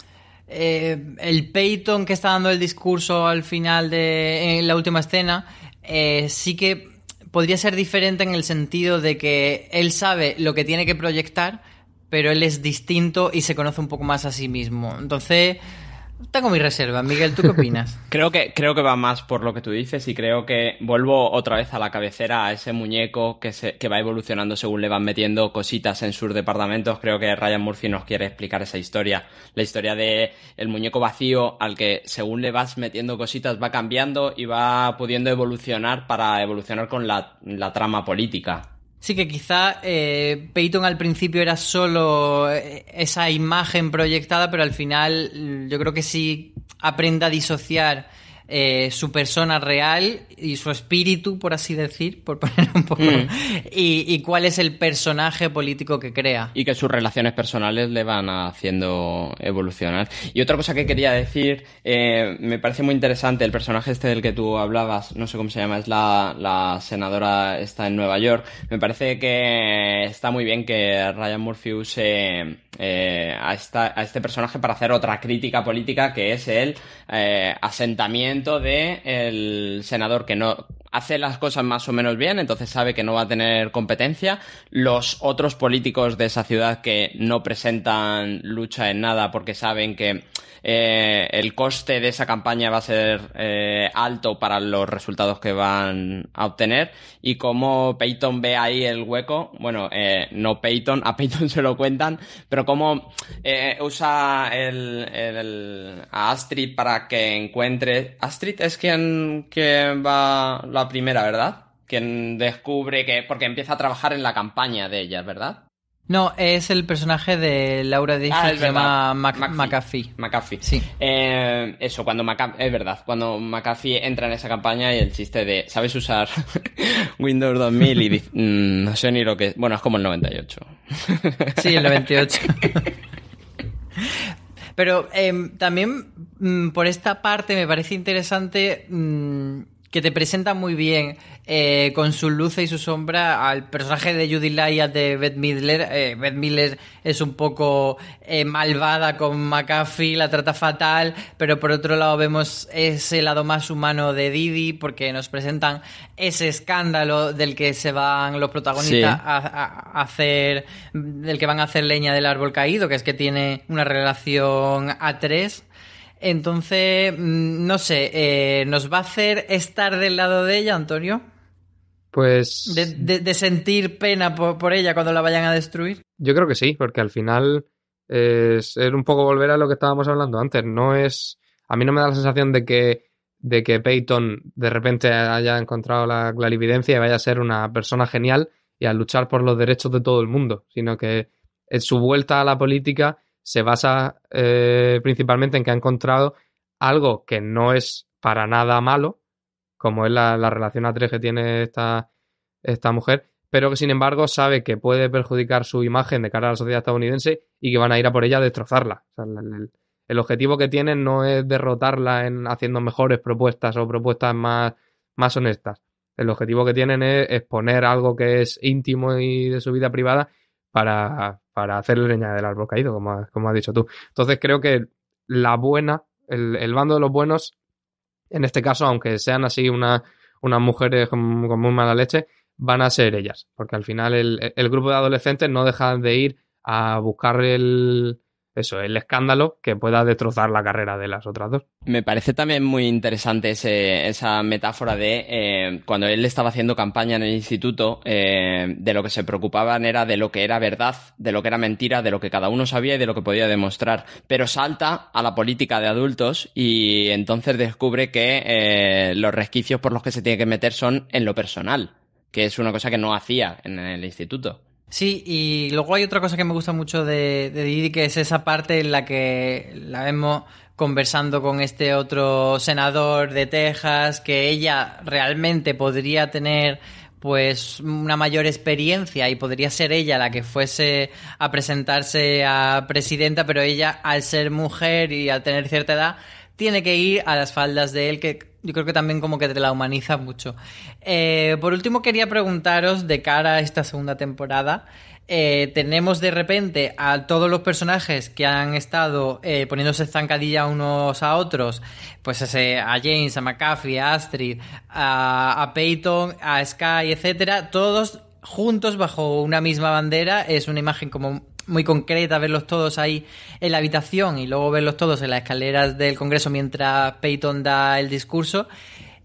eh, el Peyton que está dando el discurso al final de en la última escena eh, sí que podría ser diferente en el sentido de que él sabe lo que tiene que proyectar, pero él es distinto y se conoce un poco más a sí mismo. Entonces, tengo mi reserva. Miguel, ¿tú qué opinas? Creo que, creo que va más por lo que tú dices y creo que vuelvo otra vez a la cabecera, a ese muñeco que, se, que va evolucionando según le van metiendo cositas en sus departamentos. Creo que Ryan Murphy nos quiere explicar esa historia. La historia de el muñeco vacío al que según le vas metiendo cositas va cambiando y va pudiendo evolucionar para evolucionar con la, la trama política. Sí, que quizá eh, Peyton al principio era solo eh, esa imagen proyectada, pero al final yo creo que sí aprenda a disociar eh, su persona real y su espíritu, por así decir, por poner un poco, Mm. y, y cuál es el personaje político que crea. y que sus relaciones personales le van haciendo evolucionar. Y otra cosa que quería decir, eh, me parece muy interesante el personaje este del que tú hablabas, no sé cómo se llama, es la, la senadora está en Nueva York. Me parece que está muy bien que Ryan Murphy use eh, a, este personaje para hacer otra crítica política que es el eh, asentamiento de el senador que no hace las cosas más o menos bien, entonces sabe que no va a tener competencia. Los otros políticos de esa ciudad que no presentan lucha en nada porque saben que eh, el coste de esa campaña va a ser eh, alto para los resultados que van a obtener y como Peyton ve ahí el hueco, bueno, eh, no Peyton, a Peyton se lo cuentan, pero como eh, usa el, el- a Astrid para que encuentre... Astrid es quien, quien va la primera, ¿verdad? Quien descubre que... porque empieza a trabajar en la campaña de ellas, ¿verdad? No, es el personaje de Laura Dixon Ah, que se llama. Mac- McAfee. McAfee. McAfee. Sí. Eh, eso, cuando McAfee, es verdad, cuando McAfee entra en esa campaña y el chiste de, ¿sabes usar Windows 2000? Y dice, "Mm, no sé ni lo que. Bueno, es como el 98. Sí, el 98. Pero em, también mm, por esta parte me parece interesante mm, que te presenta muy bien eh, con su luz y su sombra al personaje de Judy Laya de Beth Midler. Eh, Beth Midler es un poco eh, malvada con McAfee, la trata fatal, pero por otro lado vemos ese lado más humano de Didi porque nos presentan ese escándalo del que se van los protagonistas Sí. a- a hacer, del que van a hacer leña del árbol caído, que es que tiene una relación a tres. Entonces, mm, no sé, eh, ¿nos va a hacer estar del lado de ella, Antonio? Pues De, de- de sentir pena por, por ella cuando la vayan a destruir. yo creo que sí, porque al final es, es un poco volver a lo que estábamos hablando antes. No es. A mí no me da la sensación de que, de que Peyton de repente haya encontrado la clarividencia y vaya a ser una persona genial y a luchar por los derechos de todo el mundo, sino que en su vuelta a la política se basa eh, principalmente en que ha encontrado algo que no es para nada malo, como es la, la relación a tres que tiene esta, esta mujer, pero que sin embargo sabe que puede perjudicar su imagen de cara a la sociedad estadounidense y que van a ir a por ella a destrozarla. El- el objetivo que tienen no es derrotarla en haciendo mejores propuestas o propuestas más, más honestas. El objetivo que tienen es exponer algo que es íntimo y de su vida privada para, para hacerle leña del árbol caído, como, como has dicho tú. Entonces creo que la buena, el, el bando de los buenos, en este caso, aunque sean así una, unas mujeres con, con muy mala leche, van a ser ellas. Porque al final el, el grupo de adolescentes no dejan de ir a buscar el, eso, el escándalo que pueda destrozar la carrera de las otras dos. Me parece también muy interesante ese- esa metáfora de eh, cuando él estaba haciendo campaña en el instituto, eh, de lo que se preocupaban era de lo que era verdad, de lo que era mentira, de lo que cada uno sabía y de lo que podía demostrar. Pero salta a la política de adultos y entonces descubre que eh, los resquicios por los que se tiene que meter son en lo personal, que es una cosa que no hacía en el instituto. Sí, y luego hay otra cosa que me gusta mucho de, Didi, que es esa parte en la que la vemos conversando con este otro senador de Texas, que ella realmente podría tener pues una mayor experiencia y podría ser ella la que fuese a presentarse a presidenta, pero ella al ser mujer y al tener cierta edad tiene que ir a las faldas de él, que yo creo que también como que te la humaniza mucho. Eh, por último, quería preguntaros, de cara a esta segunda temporada, eh, tenemos de repente a todos los personajes que han estado eh, poniéndose zancadilla unos a otros, pues a James, a McAfee, a Astrid, a, a Peyton, a Sky, etcétera, todos juntos bajo una misma bandera. Es una imagen como muy concreta verlos todos ahí en la habitación y luego verlos todos en las escaleras del Congreso mientras Peyton da el discurso.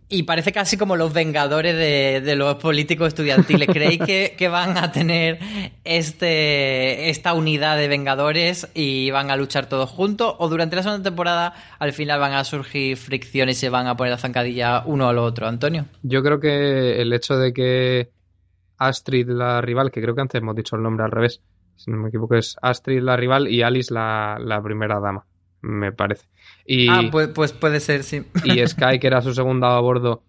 Y parece casi como los vengadores de, de los políticos estudiantiles. ¿Creéis que, que van a tener este, esta unidad de vengadores y van a luchar todos juntos? ¿O durante la segunda temporada al final van a surgir fricciones y se van a poner la zancadilla uno al otro? Antonio. Yo creo que el hecho de que Astrid, la rival, que creo que antes hemos dicho el nombre al revés, si no me equivoco, es Astrid la rival y Alice la, la primera dama, me parece. Y, Ah, pues, pues puede ser, sí. y Sky, que era su segunda a bordo,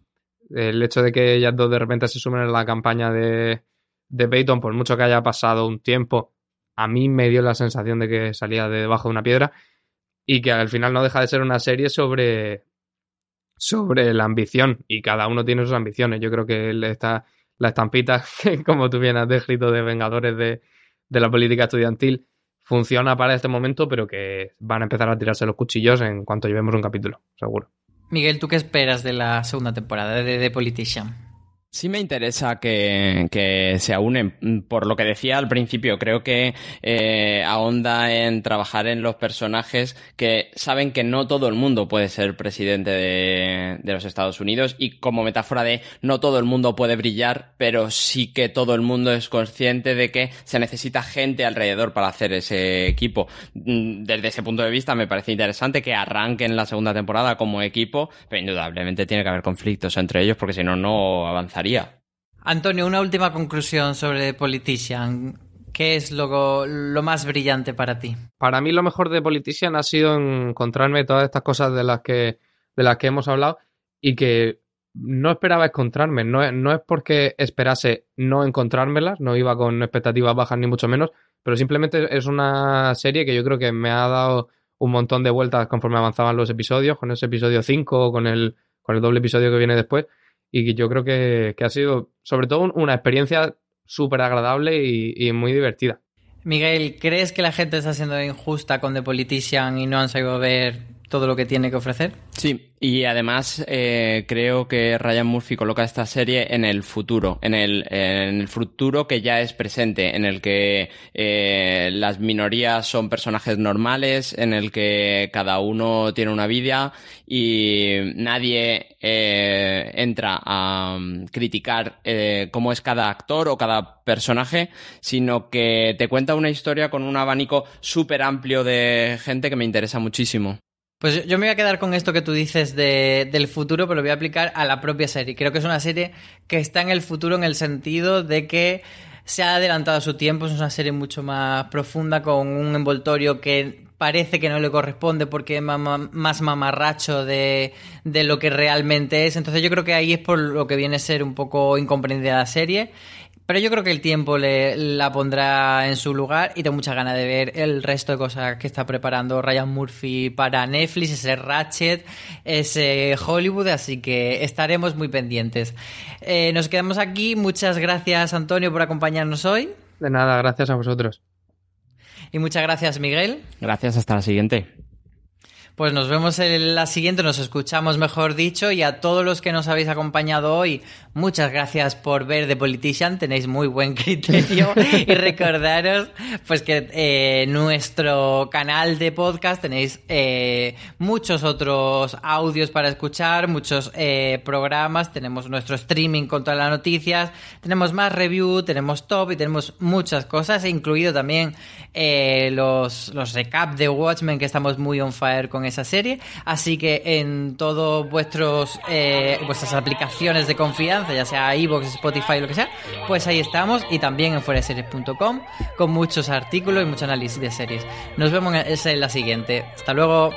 el hecho de que ellas dos de repente se sumen a la campaña de, de Peyton, por mucho que haya pasado un tiempo, a mí me dio la sensación de que salía de debajo de una piedra y que al final no deja de ser una serie sobre, sobre la ambición y cada uno tiene sus ambiciones. Yo creo que él está la estampita, como tú bien has descrito, de Vengadores de, de la política estudiantil, funciona para este momento, pero que van a empezar a tirarse los cuchillos en cuanto llevemos un capítulo, seguro. Miguel, ¿tú qué esperas de la segunda temporada de The Politician? Sí me interesa que, se. Mm, Por lo que decía al principio, creo que eh, ahonda en trabajar en los personajes que saben que no todo el mundo puede ser presidente de, de los Estados Unidos y como metáfora de no todo el mundo puede brillar, pero sí que todo el mundo es consciente de que se necesita gente alrededor para hacer ese equipo. Mm, Desde ese punto de vista me parece interesante que arranquen la segunda temporada como equipo, pero indudablemente tiene que haber conflictos entre ellos porque si no, no avanzaría. Antonio, una última conclusión sobre Politician. ¿Qué es lo, lo más brillante para ti? Para mí lo mejor de Politician ha sido encontrarme todas estas cosas de las que, de las que hemos hablado y que no esperaba encontrarme. No es, no es porque esperase no encontrármelas, no iba con expectativas bajas ni mucho menos, pero simplemente es una serie que yo creo que me ha dado un montón de vueltas conforme avanzaban los episodios, con ese episodio 5 o con el, con el doble episodio que viene después. Y yo creo que, que ha sido, sobre todo, una experiencia súper agradable y, y muy divertida. Miguel, ¿crees que la gente está siendo injusta con The Politician y no han sabido ver todo lo que tiene que ofrecer? Sí, y además eh, creo que Ryan Murphy coloca esta serie en el futuro, en el, futuro que ya es presente, en el que eh, las minorías son personajes normales, en el que cada uno tiene una vida y nadie eh, entra a um, criticar cómo es cada actor o cada personaje, sino que te cuenta una historia con un abanico súper amplio de gente que me interesa muchísimo. Pues yo me voy a quedar con esto que tú dices de, del futuro, pero lo voy a aplicar a la propia serie. Creo que es una serie que está en el futuro en el sentido de que se ha adelantado a su tiempo, es una serie mucho más profunda con un envoltorio que parece que no le corresponde porque es más mamarracho de, de, lo que realmente es. Entonces yo creo que ahí es por lo que viene a ser un poco incomprendida la serie. Pero yo creo que el tiempo le, la pondrá en su lugar y tengo muchas ganas de ver el resto de cosas que está preparando Ryan Murphy para Netflix, ese Ratchet, ese Hollywood, así que estaremos muy pendientes. Eh, nos quedamos aquí. Muchas gracias, Antonio, por acompañarnos hoy. De nada, gracias a vosotros. Y muchas gracias, Miguel. Gracias, hasta la siguiente. Pues nos vemos en la siguiente, nos escuchamos mejor dicho y a todos los que nos habéis acompañado hoy, muchas gracias por ver The Politician, tenéis muy buen criterio. Y recordaros pues que eh, nuestro canal de podcast tenéis eh, muchos otros audios para escuchar, muchos eh, programas, tenemos nuestro streaming con todas las noticias, tenemos más review, tenemos top y tenemos muchas cosas, incluido también eh, los, los recap de Watchmen que estamos muy on fire esa serie. Así que en todos vuestros eh, vuestras aplicaciones de confianza, ya sea iVoox, Spotify, lo que sea, pues ahí estamos y también en fueraseries.com con muchos artículos y mucho análisis de series. Nos vemos en la siguiente. Hasta luego.